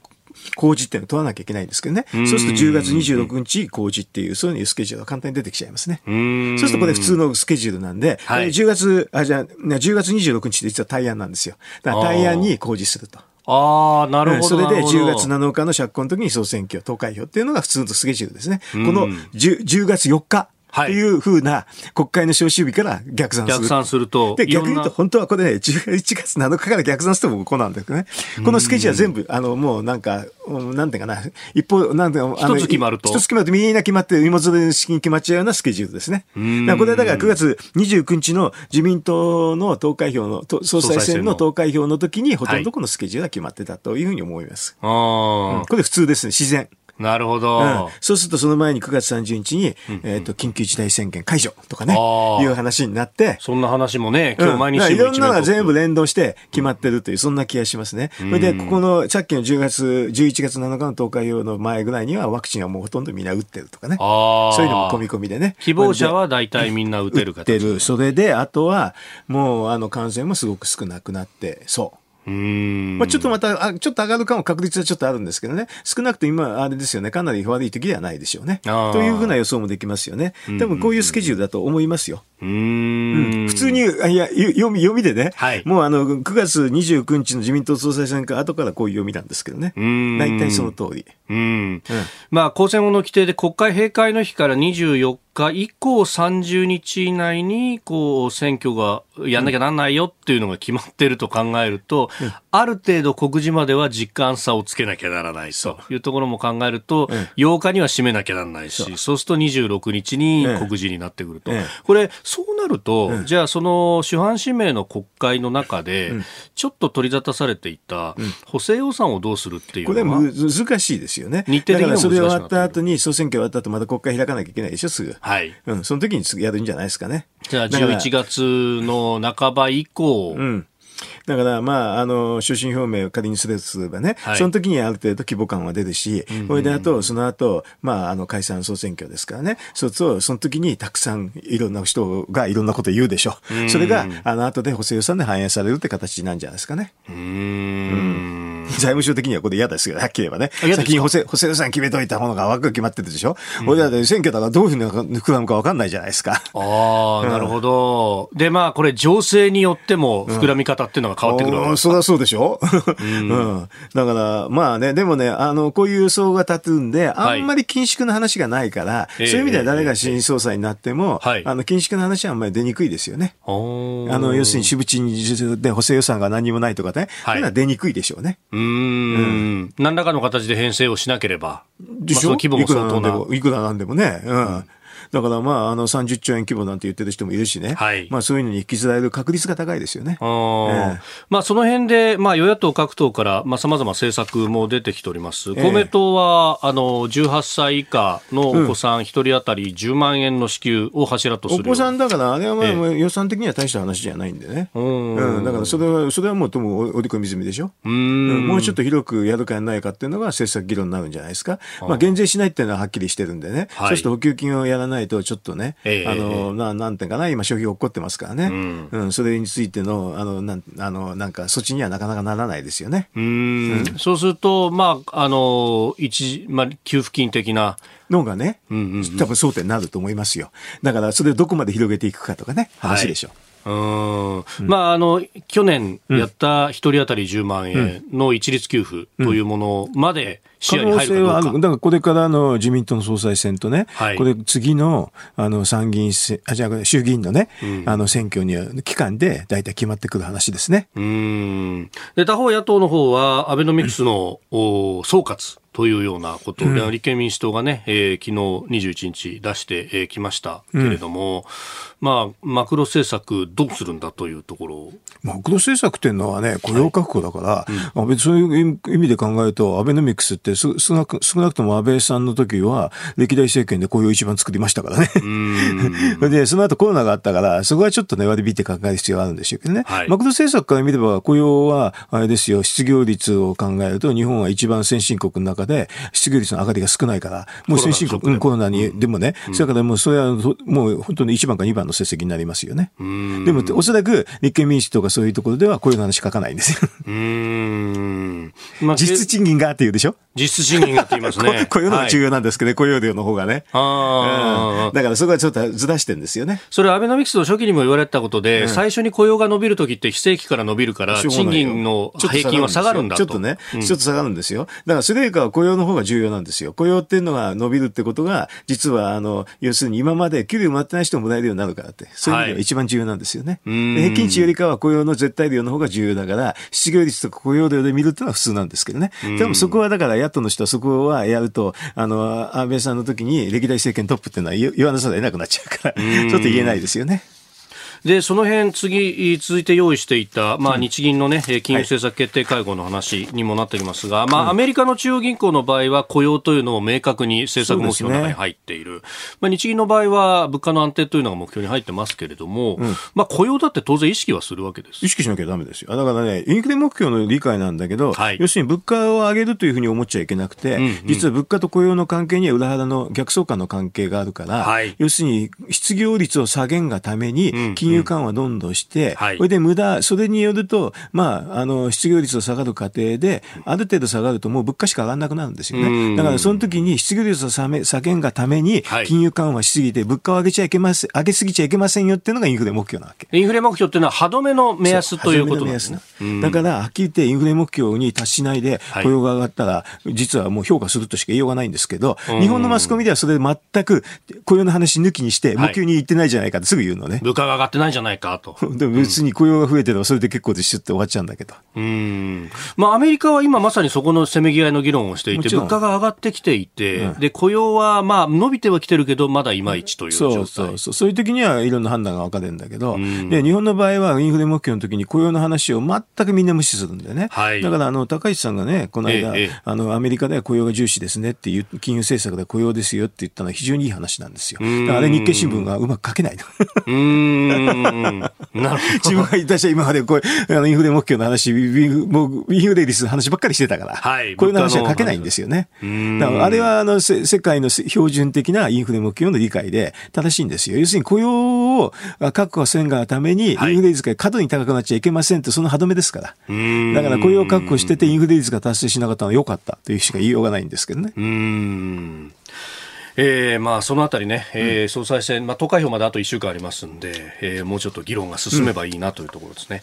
公示っていうのを取らなきゃいけないんですけどね。そうすると10月26日公示っていう、そういうスケジュールが簡単に出てきちゃいますね。そうするとこれ普通のスケジュールなんで、はい、10月、あ、じゃあ、10月26日って実は対案なんですよ。だから対案に公示すると。ああ、なるほど。それで10月7日の釈放の時に総選挙、投開票っていうのが普通のスケジュールですね。この 10, 10月4日。はい、というふうな国会の召集日から逆算する。逆算すると。で、逆に言うと本当はこれね、11月7日から逆算してもこうなんだけどね。このスケジュールは全部、あの、もうなんか、なんていうかな、一方、なんていうか、一つ決まると。一つ決まると、みんな決まって、芋づる式に決まっちゃうようなスケジュールですね。だこれはだから9月29日の自民党の投開票の、総裁選の投開票の時に、ほとんどこのスケジュールが決まってたというふうに思います。はいうん、これ普通ですね、自然。なるほど、うん、そうするとその前に9月30日に、うんうん、えっ、ー、と、緊急事態宣言解除とかね、いう話になって。そんな話もね、今日毎日、うん、いろんなのが全部連動して決まってるという、そんな気がしますね。それで、ここの、さっきの10月、11月7日の投開票の前ぐらいにはワクチンはもうほとんどみんな打ってるとかね。そういうのも込み込みでね。希望者は大体みんな打てる形。打ってる。それで、あとは、もう、あの、感染もすごく少なくなって、そう。まあ、ちょっとまたあ、ちょっと上がるかも確率はちょっとあるんですけどね、少なくとも今、あれですよね、かなり悪い時ではないでしょうね。というふうな予想もできますよね。でもこういうスケジュールだと思いますよ。うん、普通に、いや、読み、読みでね、はい、もうあの、9月29日の自民党総裁選から後からこういう読みなんですけどね。大体その通り。うん。うん、まあ、公選法の規定で国会閉会の日から24日以降30日以内に、こう、選挙がやんなきゃなんないよっていうのが決まってると考えると、うん、ある程度告示までは実感差をつけなきゃならない。というところも考えると、うん、8日には締めなきゃならないし、そう。すると26日に告示になってくると。これ、そうなると、じゃあその主犯指名の国会の中で、ちょっと取り沙汰されていた補正予算をどうするっていうのは、これ難しいですよね。日程的にそれ終わった後に総選挙終わった後また国会開かなきゃいけないでしょ、すぐ。はい。うん、その時にやるんじゃないですかね。じゃあ11月の半ば以降、うん、だから、まあ、あの、所信表明を仮にすればね、はい、その時にある程度規模感は出るし、うんうん、それであと、その後、まあ、あの、解散総選挙ですからね、そうすると、その時にたくさんいろんな人がいろんなこと言うでしょう。うん、それが、あの、後で補正予算で反映されるって形なんじゃないですかね。うん。財務省的にはこれ嫌ですけど、はっきり言えばね。先に補正、補正予算決めといたものが枠が決まってるでしょ。うん、俺だって選挙だからどういうふうに膨らむか分かんないじゃないですか。ああ、なるほど。で、まあ、これ情勢によっても膨らみ方っていうのが変わってくるそりゃそうでしょ、うん、うん、だから、まあね、でもね、あの、こういう予想が立つんで、あんまり緊縮の話がないから、はい、そういう意味では誰が新総裁になっても、えー、あの、緊縮の話はあんまり出にくいですよね。あの、要するに、支部賃で補正予算が何もないとかね、はい、いうのは出にくいでしょうね。うん,、うん。何らかの形で編成をしなければ。でしょ、まあ、規模も相当な。いくらなんでもね。うん、うんだからまあ、あの30兆円規模なんて言ってる人もいるしね、はい、まあそういうのに引きずられる確率が高いですよね。あえー、まあその辺で、まあ与野党各党からまあ様々政策も出てきております。公明党は、あの、18歳以下のお子さん1人当たり10万円の支給を柱とする、お子さんだから、あれはまあ、予算的には大した話じゃないんでね。うん、だからそれは、それはもうとも織り込み済みでしょ？うん、もうちょっと広くやるかやらないかっていうのが政策議論になるんじゃないですか。まあ減税しないっていうのははっきりしてるんでね。はい、そして補給金をやらないと、ちょっとね、えー、あの、ななんていうかな、今消費が起こってますからね。うん、うん、それについての、あの、なん、あの、なんか、措置にはなかなかならないですよね。うんうん、そうすると、まあ、あの、一、まあ、給付金的な、のがね、うんうんうん、多分争点になると思いますよ。だから、それをどこまで広げていくかとかね、話でしょう。はいうん。まあ、あの去年やった1人当たり10万円の一律給付というものまで視野に入るかどうか、だからこれからの自民党の総裁選とね、はい、これ次のあの参議院選あじゃあ衆議院のね、うん、あの選挙には期間で大体決まってくる話ですね。うん。で他方野党の方はアベノミクスの、うん、総括というようなこと立憲民主党がね、えー、昨日21日出してき、えー、ましたけれども、まあ、マクロ政策どうするんだというところ。マクロ政策っていうのはね、雇用確保だから、はい。うん、そういう意味で考えると、アベノミクスって少なく少なくとも安倍さんの時は、歴代政権で雇用一番作りましたからね。で、その後コロナがあったから、そこはちょっとね、割り引いて考える必要があるんでしょうけどね。はい、マクロ政策から見れば、雇用は、あれですよ、失業率を考えると、日本は一番先進国の中で、失業率の上がりが少ないから、もう先進国、コロナに、でもね、うん、それからもうそれはもう本当に1番か2番の成績になりますよね。でも、おそらく立憲民主とかそういうところでは、こういう話書かないんですよ。うんまあ、実質賃金がっていうでしょ？実質賃金がって言いますね。雇用のが重要なんですけどね、はい、雇用量の方がね。あうん、だからそこはちょっとずらしてるんですよね。それ、アベノミクスの初期にも言われたことで、うん、最初に雇用が伸びるときって非正規から伸びるから、賃金の平均は下がるんだと。ちょっとね、ちょっと下がるんですよ。だからそれよりかは雇用の方が重要なんですよ。雇用っていうのが伸びるってことが、実は、あの、要するに今まで給料もらってない人ももらえるようになるからって、そういう意味では一番重要なんですよね。はい、平均値よりかは雇用の絶対量の方が重要だから、失業率とか雇用量で見るっていうのは普通なんですけどね。でもそこはだから野党の人はそこはやると、あの、安倍さんの時に歴代政権トップっていうのは言わなさら得なくなっちゃうから、ちょっと言えないですよね。で、その辺、次、続いて用意していた、まあ、日銀のね、金融政策決定会合の話にもなっておりますが、まあ、アメリカの中央銀行の場合は、雇用というのを明確に政策目標の中に入っている。ね、まあ、日銀の場合は、物価の安定というのが目標に入ってますけれども、うん、まあ、雇用だって当然意識はするわけです。意識しなきゃダメですよ。だからね、インフレ目標の理解なんだけど、はい、要するに物価を上げるというふうに思っちゃいけなくて、うんうん、実は物価と雇用の関係には裏腹の逆相関の関係があるから、はい、要するに失業率を下げんがために、金金融緩和どんどんして、はい、それで無駄、それによると、まあ、あの、失業率が下がる過程で、ある程度下がるともう物価しか上がらなくなるんですよね。だからその時に失業率を下げんがために、金融緩和しすぎて、物価を上げちゃいけません、上げすぎちゃいけませんよっていうのがインフレ目標なわけ。インフレ目標っていうのは歯止めの目安ということなんですね。だから、はっきり言ってインフレ目標に達しないで雇用が上がったら、実はもう評価するとしか言いようがないんですけど、日本のマスコミではそれ全く雇用の話抜きにして、目標に言ってないじゃないかってすぐ言うのね。物価が上がってないじゃないかと。でも別に雇用が増えてればそれで結構ですって終わっちゃうんだけど。うん。まあアメリカは今まさにそこのせめぎ合いの議論をしていて、物価が上がってきていて、うん、で、雇用はまあ伸びてはきてるけど、まだいまいちという状態。そうそうそう。そういう時にはいろんな判断が分かれるんだけど、で、日本の場合はインフレ目標の時に雇用の話を全くみんな無視するんだよね。はい、だからあの、高市さんがね、この間、ええ、あの、アメリカでは雇用が重視ですねっていう、金融政策で雇用ですよって言ったのは非常にいい話なんですよ。あれ日経新聞がうまく書けないの。うん。なるほど。自分がいたし今までこうあのインフレ目標の話、もうインフレ率の話ばっかりしてたから、はい、こういう話は書けないんですよね。だからあれはあの世界の標準的なインフレ目標の理解で正しいんですよ。要するに雇用を確保せんがために、インフレ率が過度に高くなっちゃいけませんって、その歯止めですから。だから雇用を確保してて、インフレ率が達成しなかったのは良かったというしか言いようがないんですけどね。うんえー、まあそのあたりね、えー、総裁選、まあ、投開票まであと1週間ありますんで、えー、もうちょっと議論が進めばいいなというところですね。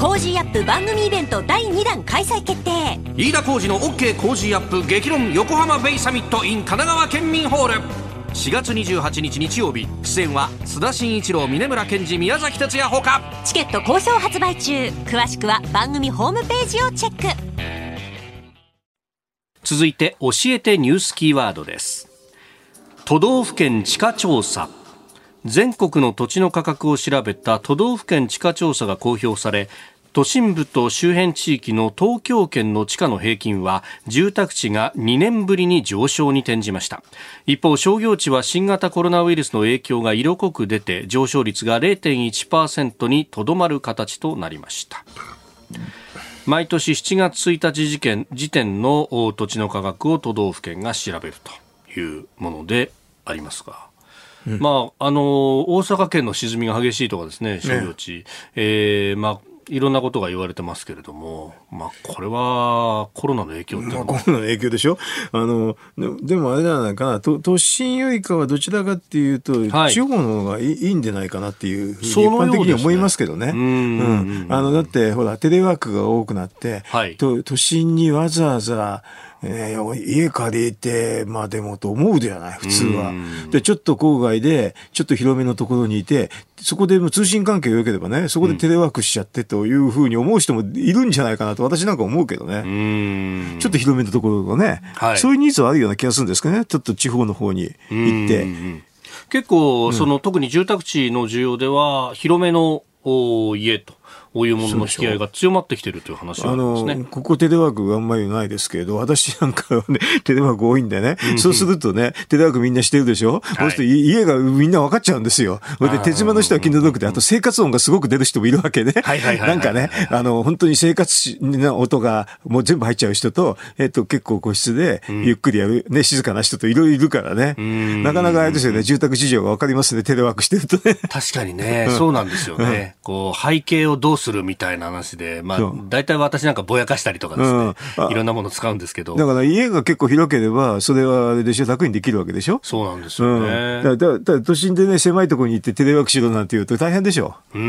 Cozy up 番組イベント第2弾開催決定。飯田浩司の OK コージーアップ激論横浜ベイサミット in 神奈川県民ホール。4月28日日曜日出演は須田慎一郎峯村健司宮崎哲弥ほか。チケット好評発売中。詳しくは番組ホームページをチェック続いて教えてニュースキーワードです。都道府県地価調査。全国の土地の価格を調べた都道府県地価調査が公表され都心部と周辺地域の東京圏の地価の平均は住宅地が2年ぶりに上昇に転じました。一方商業地は新型コロナウイルスの影響が色濃く出て上昇率が0.1%にとどまる形となりました。毎年7月1日時点時点の土地の価格を都道府県が調べるというものでありますが。うん、まあ、あの、大阪県の沈みが激しいとかですね、商業地、ねえー、まあ、いろんなことが言われてますけれども、まあ、これはコロナの影響ってまあ、コロナの影響でしょ？あのでもあれじゃないかな。都都心よりかはどちらかっていうと、はい、地方の方がいいんじゃないかなっていうふうに一般的に思いますけどね。う、ん、あのだってほらテレワークが多くなって、はい、都都心にわざわざえー、家借りて、まあでもと思うではない、普通は。で、ちょっと郊外で、ちょっと広めのところにいて、そこでも通信関係が良ければね、そこでテレワークしちゃってというふうに思う人もいるんじゃないかなと、私なんか思うけどね。ちょっと広めのところがね、はい、そういうニーズはあるような気がするんですかね、ちょっと地方の方に行って。結構、その、特に住宅地の需要では、広めの家とこういうものの引き合いが強まってきてるという話あの、ね、ここテレワークがあんまりないですけれど、私なんかはね、テレワーク多いんでね、そうするとね、テレワークみんなしてるでしょ、はい、そうすると家がみんな分かっちゃうんですよ。で、鉄間の人は気の毒で、あと生活音がすごく出る人もいるわけね。なんかね、あの、本当に生活の音がもう全部入っちゃう人と、えっと、結構個室でゆっくりやる、ね、静かな人といろいろいるからね。なかなかあれですよね、住宅事情が分かりますね、テレワークしてるとね。確かにね、そうなんですよね。こう、背景をどうするみたいな話で、まあ、大体私なんかぼやかしたりとかですね、うん、いろんなもの使うんですけど。だから家が結構広ければ、それはあれでしょ、楽にできるわけでしょ？そうなんですよね。うん、だだ都心でね、狭いところに行ってテレワークしろなんて言うと大変でしょ？うんう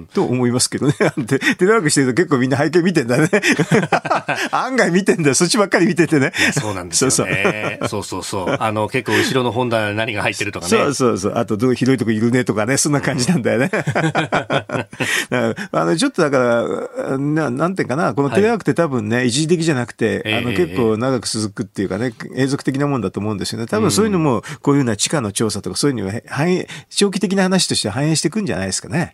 んと思いますけどね。テレワークしてると結構みんな背景見てんだね。案外見てんだよ。そっちばっかり見ててね。そうなんですよね。そうそうそう。あの、結構後ろの本棚何が入ってるとかね。そうそうそう。あと、どう広いとこいるねとかね。そんな感じなんだよね。あの、ちょっとだから、ななんていうかな、このテレワークって多分ね、一時的じゃなくて、あの、結構長く続くっていうかね、永続的なもんだと思うんですよね。多分そういうのも、こういうような地下の調査とか、そういうのは反映、長期的な話として反映していくんじゃないですかね。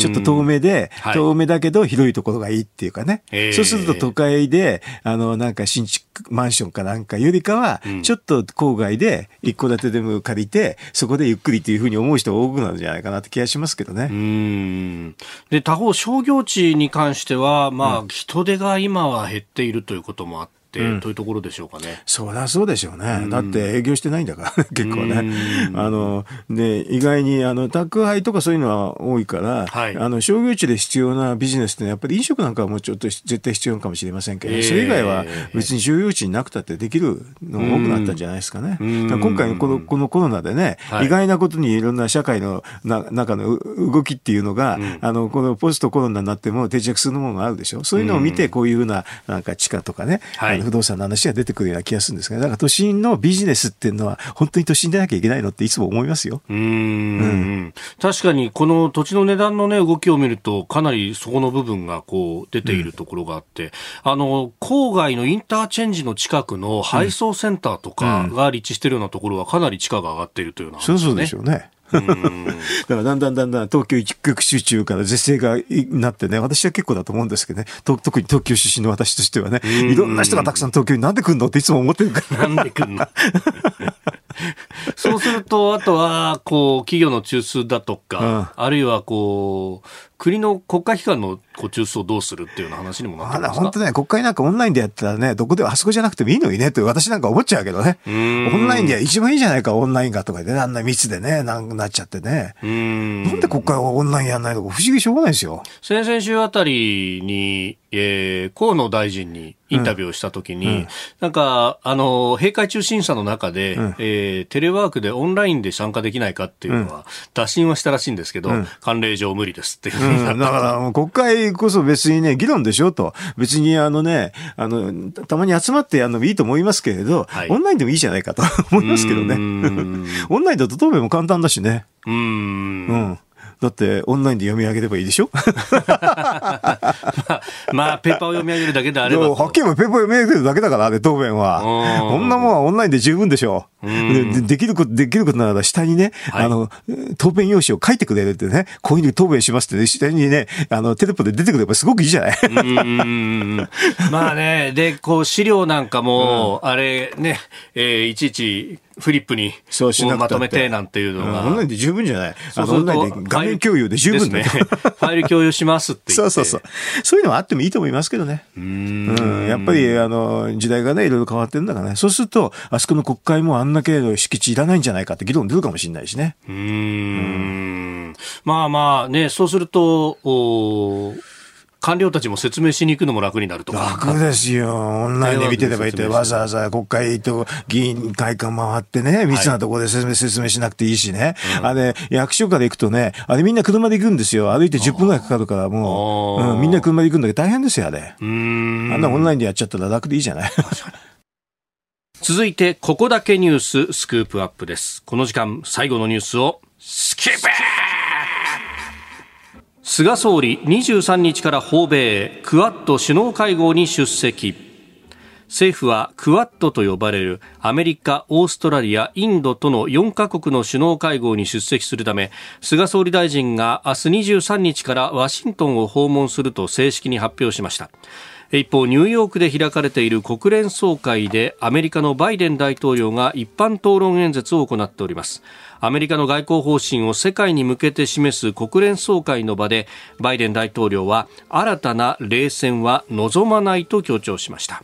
ちょっと遠目で、遠目だけど広いところがいいっていうかね。そうすると都会で、あの、なんか新築マンションかなんかよりかは、ちょっと郊外で一戸建てでも借りて、そこでゆっくりっていうふうに思う人が多くなるんじゃないかなって気がしますけどね。うん。で、他方、商業地に関しては、まあ、人手が今は減っているということもあって、って、というところでしょうかね。そりゃそうでしょうね。だって営業してないんだから、結構ね。あの、で、意外に、あの、宅配とかそういうのは多いから、はい。あの、商業地で必要なビジネスってやっぱり飲食なんかはもうちょっと絶対必要かもしれませんけど、えーそれ以外は別に商業地になくたってできるのが多くなったんじゃないですかね。だから今回のこのこのコロナでね、はい。意外なことにいろんな社会のな中のう動きっていうのが、あの、このポストコロナになっても定着するものがあるでしょ。そういうのを見て、こういうふうな、なんか地価とかね、はい。あの不動産の話が出てくるような気がするんですが、だから都心のビジネスっていうのは、本当に都心でなきゃいけないのっていつも思いますよ。うーん。確かにこの土地の値段のね、動きを見ると、かなりそこの部分がこう出ているところがあって、あの、郊外のインターチェンジの近くの配送センターとかが立地しているようなところはかなり地価が上がっているというような話そうそうでしょうね。だからだんだんだんだん東京一極集中から是正がなってね、私は結構だと思うんですけどね、と特に東京出身の私としてはね、いろんな人がたくさん東京になんで来るのっていつも思ってるから。なんで来んの？そうすると、あとは、こう、企業の中枢だとか、あるいは、こう、国の国家機関のこう中枢をどうするっていうような話にもなってあら、るんですか本当ね、国会なんかオンラインでやったらね、どこでもあそこじゃなくてもいいのにねって私なんか思っちゃうけどね。オンラインで一番いいじゃないか、オンラインがとかでね、あんな密でね、なんなっちゃってね。なんで国会はオンラインやんないのか不思議しょうがないですよ。先々週あたりに、えー、河野大臣にインタビューをしたときに、なんか、あの、閉会中審査の中で、えーテレワークでオンラインで参加できないかっていうのは、打診はしたらしいんですけど、慣例上無理ですっていう。ふうん、だから国会こそ別にね、議論でしょと。別にあのね、あの、たたまに集まってやるのもいいと思いますけれど、はい。オンラインでもいいじゃないかと思いますけどね。オンラインだと答弁も簡単だしね。うーん。うん。だって、オンラインで読み上げればいいでしょ？まあ、ペーパーを読み上げるだけであれば。はっきり言えばペーパー読み上げてるだけだからね、答弁は。うんこんなもんはオンラインで十分でしょう。んでできること、できることなら下にね、はいあの、答弁用紙を書いてくれるってね、こういうふうに答弁しますってね、下にね、あの、テレポで出てくればすごくいいじゃない？まあね、で、こう、資料なんかも、あれね、えーいちいちフリップにまとめてなんていうのが。オンラインで十分じゃない？そうするとラインで画面共有で十分ね。ファイル共有しますって。そうそうそう。そういうのはあってもいいと思いますけどね。うーうんん。やっぱり、あの、時代がね、いろいろ変わってるんだからね。そうすると、あそこの国会もあんだけの敷地いらないんじゃないかって議論出るかもしれないしね。うーんまあまあね、そうすると、お官僚たちも説明しに行くのも楽になるとか。楽ですよ。オンラインで見てればいいって、わざわざ国会と議員会館回ってね、密なところで説明,、説明しなくていいしね。あれ、役所から行くとね、あれみんな車で行くんですよ。歩いて10分ぐらいかかるから、もう、うんみんな車で行くんだけど大変ですよ、あれ。うーんあんなオンラインでやっちゃったら楽でいいじゃない。続いて、ここだけニューススクープアップです。この時間、最後のニュースを、スキップ菅総理、23日から訪米、クアッド首脳会合に出席。政府はクアッドと呼ばれるアメリカ、オーストラリア、インドとの4カ国の首脳会合に出席するため、菅総理大臣が明日23日からワシントンを訪問すると正式に発表しました。一方、ニューヨークで開かれている国連総会でアメリカのバイデン大統領が一般討論演説を行っております。アメリカの外交方針を世界に向けて示す国連総会の場で、バイデン大統領は新たな冷戦は望まないと強調しました。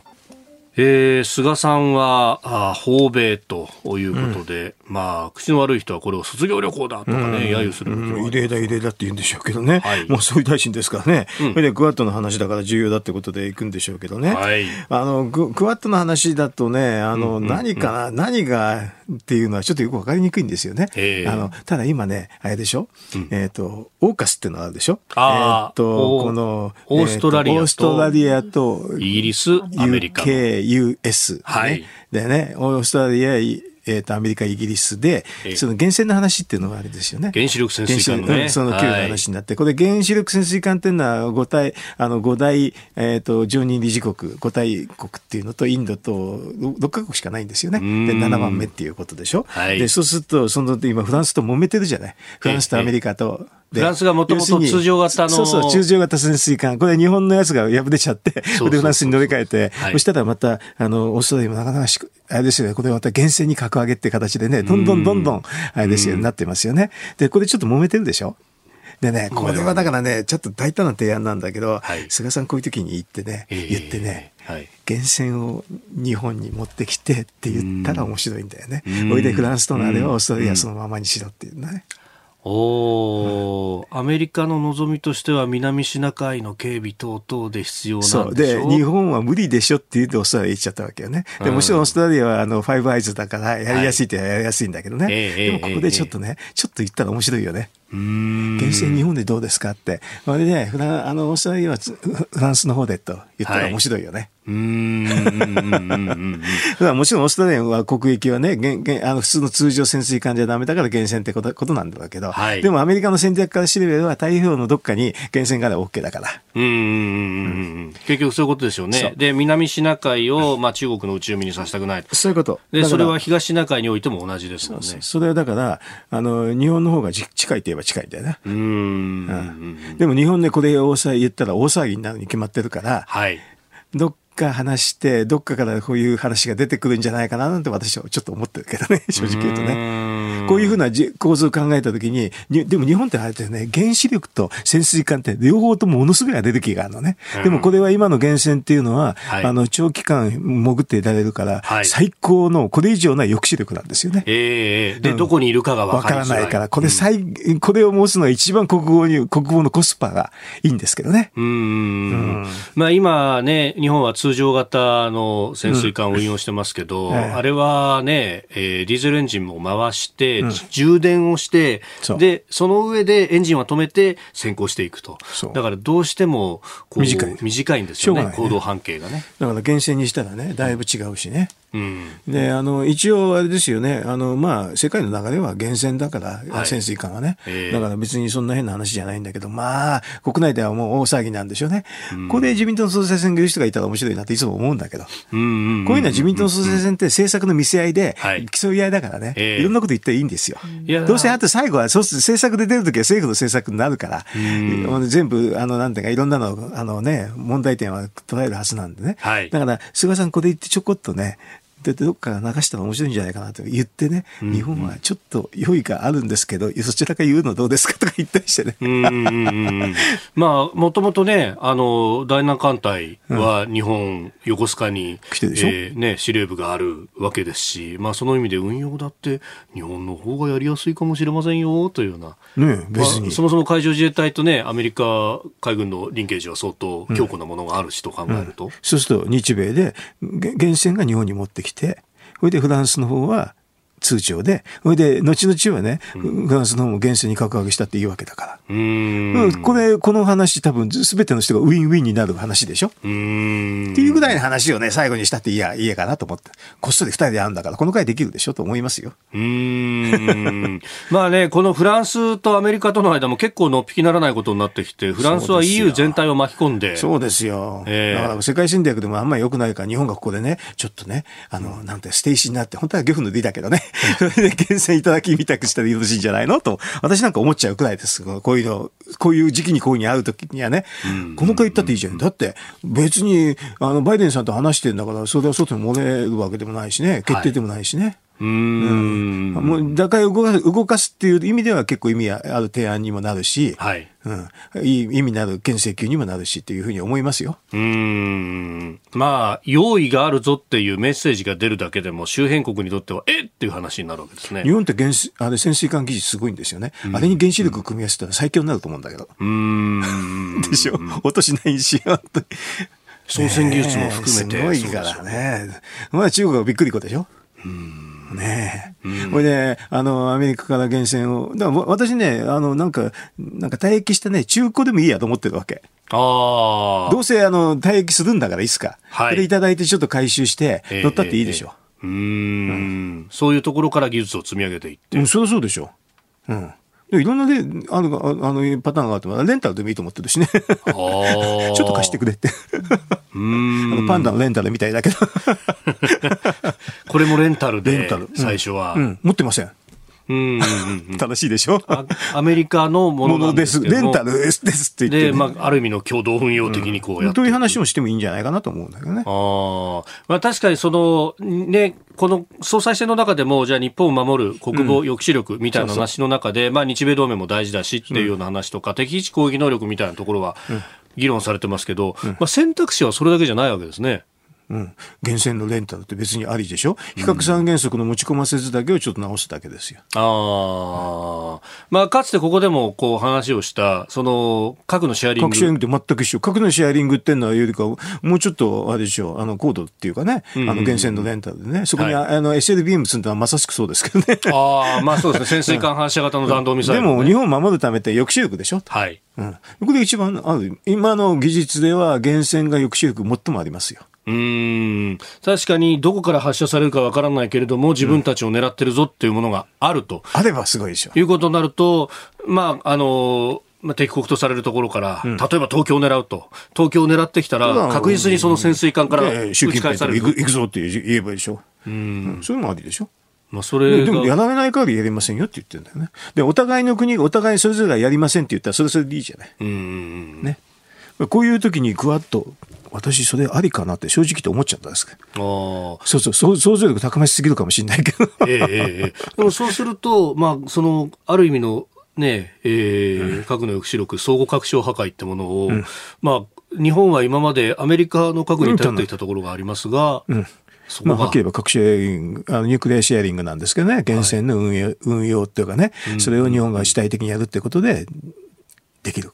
えー、菅さんはあ訪米ということで、まあ、口の悪い人はこれを卒業旅行だとかね、揶揄する時もある異例だ異例だって言うんでしょうけどね。はい。もう総理大臣ですからね。それでクワッドの話だから重要だってことで行くんでしょうけどね。はい。あの、ククワッドの話だとね、あの、何かな、何がっていうのはちょっとよくわかりにくいんですよね。あの、ただ今ね、あれでしょ、えっ、と、オーカスってのがあるでしょ？えっ、と、おこの、オーストラリアとえーオーストラリアと、イギリス、アメリカの。UK、US、ね。はい。でね、オーストラリア、いえー、とアメリカ、イギリスでええ、その原戦の話っていうのがあるんですよね。原子力潜水艦のねうんその旧の話になって、これ原子力潜水艦っていうのは5体、あの5大、えっ、と、常任理事国、5大国っていうのとインドと6カ国しかないんですよね。で、ん7番目っていうことでしょ。はいで、そうすると、その今フランスと揉めてるじゃない？フランスとアメリカと。でフランスが元々要するに通常型のそうそう、通常型潜水艦。これ日本のやつが破れちゃって、でフランスに乗り換えて、はいそしたらまた、あの、オーストラリアもなかなかしく、あれですよね、これまた厳正に格上げって形でね、どんどんどんどん、あれですよ、なってますよね。で、これちょっと揉めてるでしょ？でね、これはだからね、ちょっと大胆な提案なんだけど、はい、菅さんこういう時に言ってね、えー、言ってね、はい、源泉を日本に持ってきてって言ったら面白いんだよね。おいでフランスとのあれはオーストラリアそのままにしろっていうね。おお、アメリカの望みとしては南シナ海の警備等々で必要なんでそうで日本は無理でしょって言ってオーストラリア言っちゃったわけよね。でもちろんオーストラリアはあのファイブアイズだからやりやすいってやりやすいんだけどね。はい、でもここでちょっとね、ちょっと言ったら面白いよね。源泉日本でどうですかって。それでね、フラあの、オーストラリアはフランスの方でと言ったら面白いよね。はいうん。もちろんオーストラリアは国益はね、あの普通の通常潜水艦じゃダメだから源泉ってことことなんだけど、はい、でもアメリカの戦略から知れば太平洋のどっかに源泉があれば OK だから。うんうん結局そういうことですよね。で、南シナ海を、まあ、中国の内海にさせたくない。そういうこと。で、それは東シナ海においても同じですもんね。それはだから、あの、日本の方が近いといえば近いんだよね。うん。でも日本でこれを言ったら大騒ぎになるに決まってるから、はい。どっか話して、どっかからこういう話が出てくるんじゃないかななんて私はちょっと思ってるけどね、正直言うとね。こういうふうな構図を考えたときに、でも日本ってあれてね、原子力と潜水艦って両方ともものすごいエネルギーがあるのね。でもこれは今の源泉っていうのは、はい、あの、長期間潜っていられるから、はい、最高のこれ以上ない抑止力なんですよね。ええー、で、うん、どこにいるかがわからないから、これ最、うん、これを持つのは一番国防に、国防のコスパがいいんですけどね。うん。うん、まあ今ね、日本は通常型の潜水艦を運用してますけど、うん。はい、あれはね、えー、ディーゼルエンジンも回して、うん、充電をして、で、その上でエンジンは止めて先行していくと。だからどうしても短い。短いんですよね、行動半径がね。だから厳選にしたらね、だいぶ違うしね。うん、であの一応、あれですよね。あの、まあ、世界の流れは厳選だから、はい、潜水艦はね、えー、だから別にそんな変な話じゃないんだけど、まあ、国内ではもう大騒ぎなんでしょうね、うん、これで自民党の総裁選挙る人がいたら面白いなっていつも思うんだけど、こういうのは自民党の総裁選って政策の見せ合い。で、競い合いだからね、い、ろんなこと言っていいんですよ。どうせあと最後はそう政策で出るときは政府の政策になるから、全部、あの、なんていうか、いろんなの、あのね、問題点は捉えるはずなんでね。はい、だから、菅さんこれ言ってちょこっとね、でどっか流したら面白いんじゃないかなと。言ってね、うんうん、日本はちょっと良いがあるんですけど、そちらから言うのどうですかとか言ったりしてね。まあ、もともとね、あの、第七艦隊は日本、横須賀に、来てでしょ、えー、ね、司令部があるわけですし、まあ、その意味で運用だって日本の方がやりやすいかもしれませんよ、というような。ね、別に、まあ、そもそも海上自衛隊とね、アメリカ海軍のリンケージは相当強固なものがあるしと考えると。うん。うん、そうすると、日米で、源泉が日本に持ってきて、それでフランスの方は通帳で、それで、後々はね、フランスの方も厳正に格上げしたっていいわけだから。うん。これ、この話多分、すべての人がウィンウィンになる話でしょ？うん。っていうぐらいの話をね、最後にしたっていいや、いいやかなと思って。こっそり二人で会うんだから、この回できるでしょ？と思いますよ。うん。まあね、このフランスとアメリカとの間も結構のっぴきならないことになってきて、フランスは EU 全体を巻き込んで。そうですよ。えー、だから世界戦略でもあんまり良くないから、日本がここでね、ちょっとね、あの、なんて、ステイシーになって、本当は漁夫の D だけどね。それで厳選いただきみたくしたらよろしいんじゃないの？と、私なんか思っちゃうくらいです。こういうの、こういう時期にこういうに会うときにはね、この回言ったっていいじゃん。だって、別に、あの、バイデンさんと話してんだから、それは外に漏れるわけでもないしね、決定でもないしね。はいうん、もう打開を動かす動かすっていう意味では結構意味ある提案にもなるし、はい、うん、いい意味のある県請求にもなるしっていうふうに思いますよ。うん。まあ、用意があるぞっていうメッセージが出るだけでも、周辺国にとっては、えっていう話になるわけですね。日本って原子、あれ潜水艦技術すごいんですよね。あれに原子力組み合わせたら最強になると思うんだけど。うん。でしょ？落としないし、本当に。操船技術も含めて。すごいからね。まあ中国はびっくりこでしょ？うん。ねえ。これで、あの、アメリカから源泉を、だから私ね、あの、なんか、なんか退役してね、中古でもいいやと思ってるわけ。ああ。どうせ、あの、退役するんだからいいっすか。はい。それいただいてちょっと回収して、乗ったっていいでしょ。えーえー、うんうん、そういうところから技術を積み上げていって。うん、そりゃそうでしょ。うん。いろんなで、あの、あの、パターンがあって、レンタルでもいいと思ってるしね。ちょっと貸してくれって。あのパンダのレンタルみたいだけど。これもレンタルで、レンタル、最初は、うん、持ってません。うん正しいでしょ？アメリカのものですレンタルですですって言って、ね、で、まあ、ある意味の共同運用的にこうやって、うん、という話もしてもいいんじゃないかなと思うんだけどね。あまあ、確かにその、ね、この総裁選の中でも、じゃあ日本を守る国防抑止力みたいな話の中で、まあ日米同盟も大事だしっていうような話とか、敵基地攻撃能力みたいなところは議論されてますけど、まあ選択肢はそれだけじゃないわけですね。うん、源泉のレンタルって別にありでしょ？比較三原則の持ち込ませずだけをちょっと直すだけですよ。うん、ああ。まあ、かつてここでもこう話をした、その、核のシェアリング。核シェアリングって全く一緒。核のシェアリングってのはよりか、もうちょっと、あれでしょう、あの、コードっていうかね、あの、源泉のレンタルでね、そこに、はい、あの、SLBM 積んだのはまさしくそうですけどね。ああ、まあそうですね。潜水艦反射型の弾道ミサイル、ね、でも、日本を守るためって抑止力でしょ？はい。うん。これ一番ある。今の技術では、源泉が抑止力最もありますよ。うん確かにどこから発射されるかわからないけれども自分たちを狙ってるぞっていうものがあると、あればすごいでしょいうことになると、まああのまあ、敵国とされるところから、うん、例えば東京を狙うと、東京を狙ってきたら、確実にその潜水艦から打ち返される。行くぞって言えばいいでしょ。うん、うん、そういうのもありでしょ。まあ、それでもやらない限りやりませんよって言ってるんだよね。で、お互いの国がお互いそれぞれがやりませんって言ったら、それそれでいいじゃない。うん。ね。こういう時にクワッと私それありかなって正直と思っちゃったんですけど。そうそう想像力高ましすぎるかもしれないけど。ええでもそうすると、まあ、そのある意味のねえー、核の抑止力、相互拡張破壊ってものを、うん、まあ、日本は今までアメリカの核に頼っていたところがありますが、うん、まあ、はっきり言えば核シェアリング、あのニュークレアシェアリングなんですけどね、源泉の運用はい、運用っていうかね、それを日本が主体的にやるってことで、できる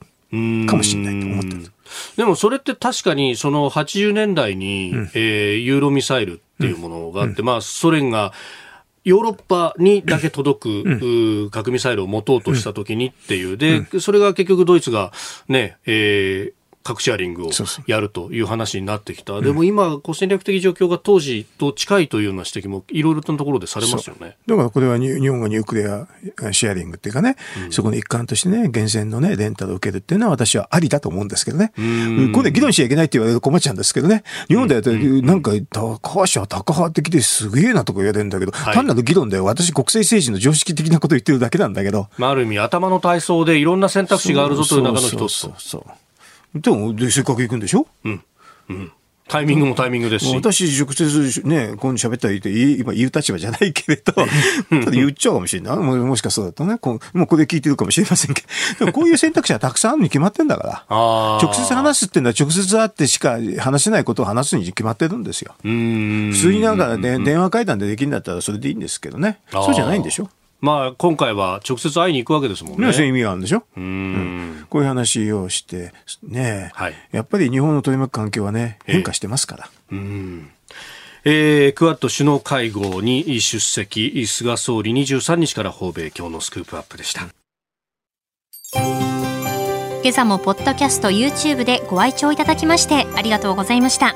かもしれないと思ってる。でもそれって確かにその80年代に、うん、えー、ユーロミサイルっていうものがあって、うん、まあソ連がヨーロッパにだけ届く、うん、核ミサイルを持とうとしたときにっていう、で、それが結局ドイツがね、えー、核シェアリングをやるという話になってきた。でも今、戦略的状況が当時と近いというような指摘もいろいろなところでされますよね。だからこれは日本がニュークレアシェアリングっていうかね、うん、そこの一環としてね、源泉のね、レンタルを受けるっていうのは私はありだと思うんですけどね。これ議論しちゃいけないって言われると困っちゃうんですけどね。日本でやって、なんか、高橋は高派的ですげえなとか言われるんだけど、はい、単なる議論で私国際政治の常識的なことを言ってるだけなんだけど。まあ、ある意味頭の体操でいろんな選択肢があるぞという中の一つそうそうそうでも、で、せっかく行くんでしょ？うん。うん。タイミングもタイミングですし。私、直接ね、こう喋ったら言って、今言う立場じゃないけれど、ただ言っちゃうかもしれない。ももしかそうだとね、こうもうこれ聞いてるかもしれませんけど、こういう選択肢はたくさんあるに決まってんだから。直接話すっていうのは直接会ってしか話せないことを話すに決まってるんですよ。普通になんか、ね、電話会談でできるんだったらそれでいいんですけどね。そうじゃないんでしょ？まあ、今回は直接会いに行くわけですもんね。そういう意味があるんでしょ？うん,、こういう話をして、ね、はい、やっぱり日本の取り巻く環境はね、変化してますから。えー、うんえー、クワッド首脳会合に出席、菅総理23日から訪米、今日のスクープアップでした。今朝もポッドキャスト YouTube でご愛聴いただきましてありがとうございました。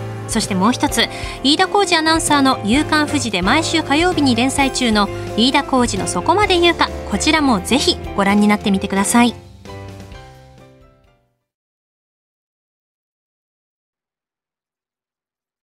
そしてもう一つ飯田浩二アナウンサーの「夕刊富士」で毎週火曜日に連載中の飯田浩二の「そこまで言うか」こちらもぜひご覧になってみてください。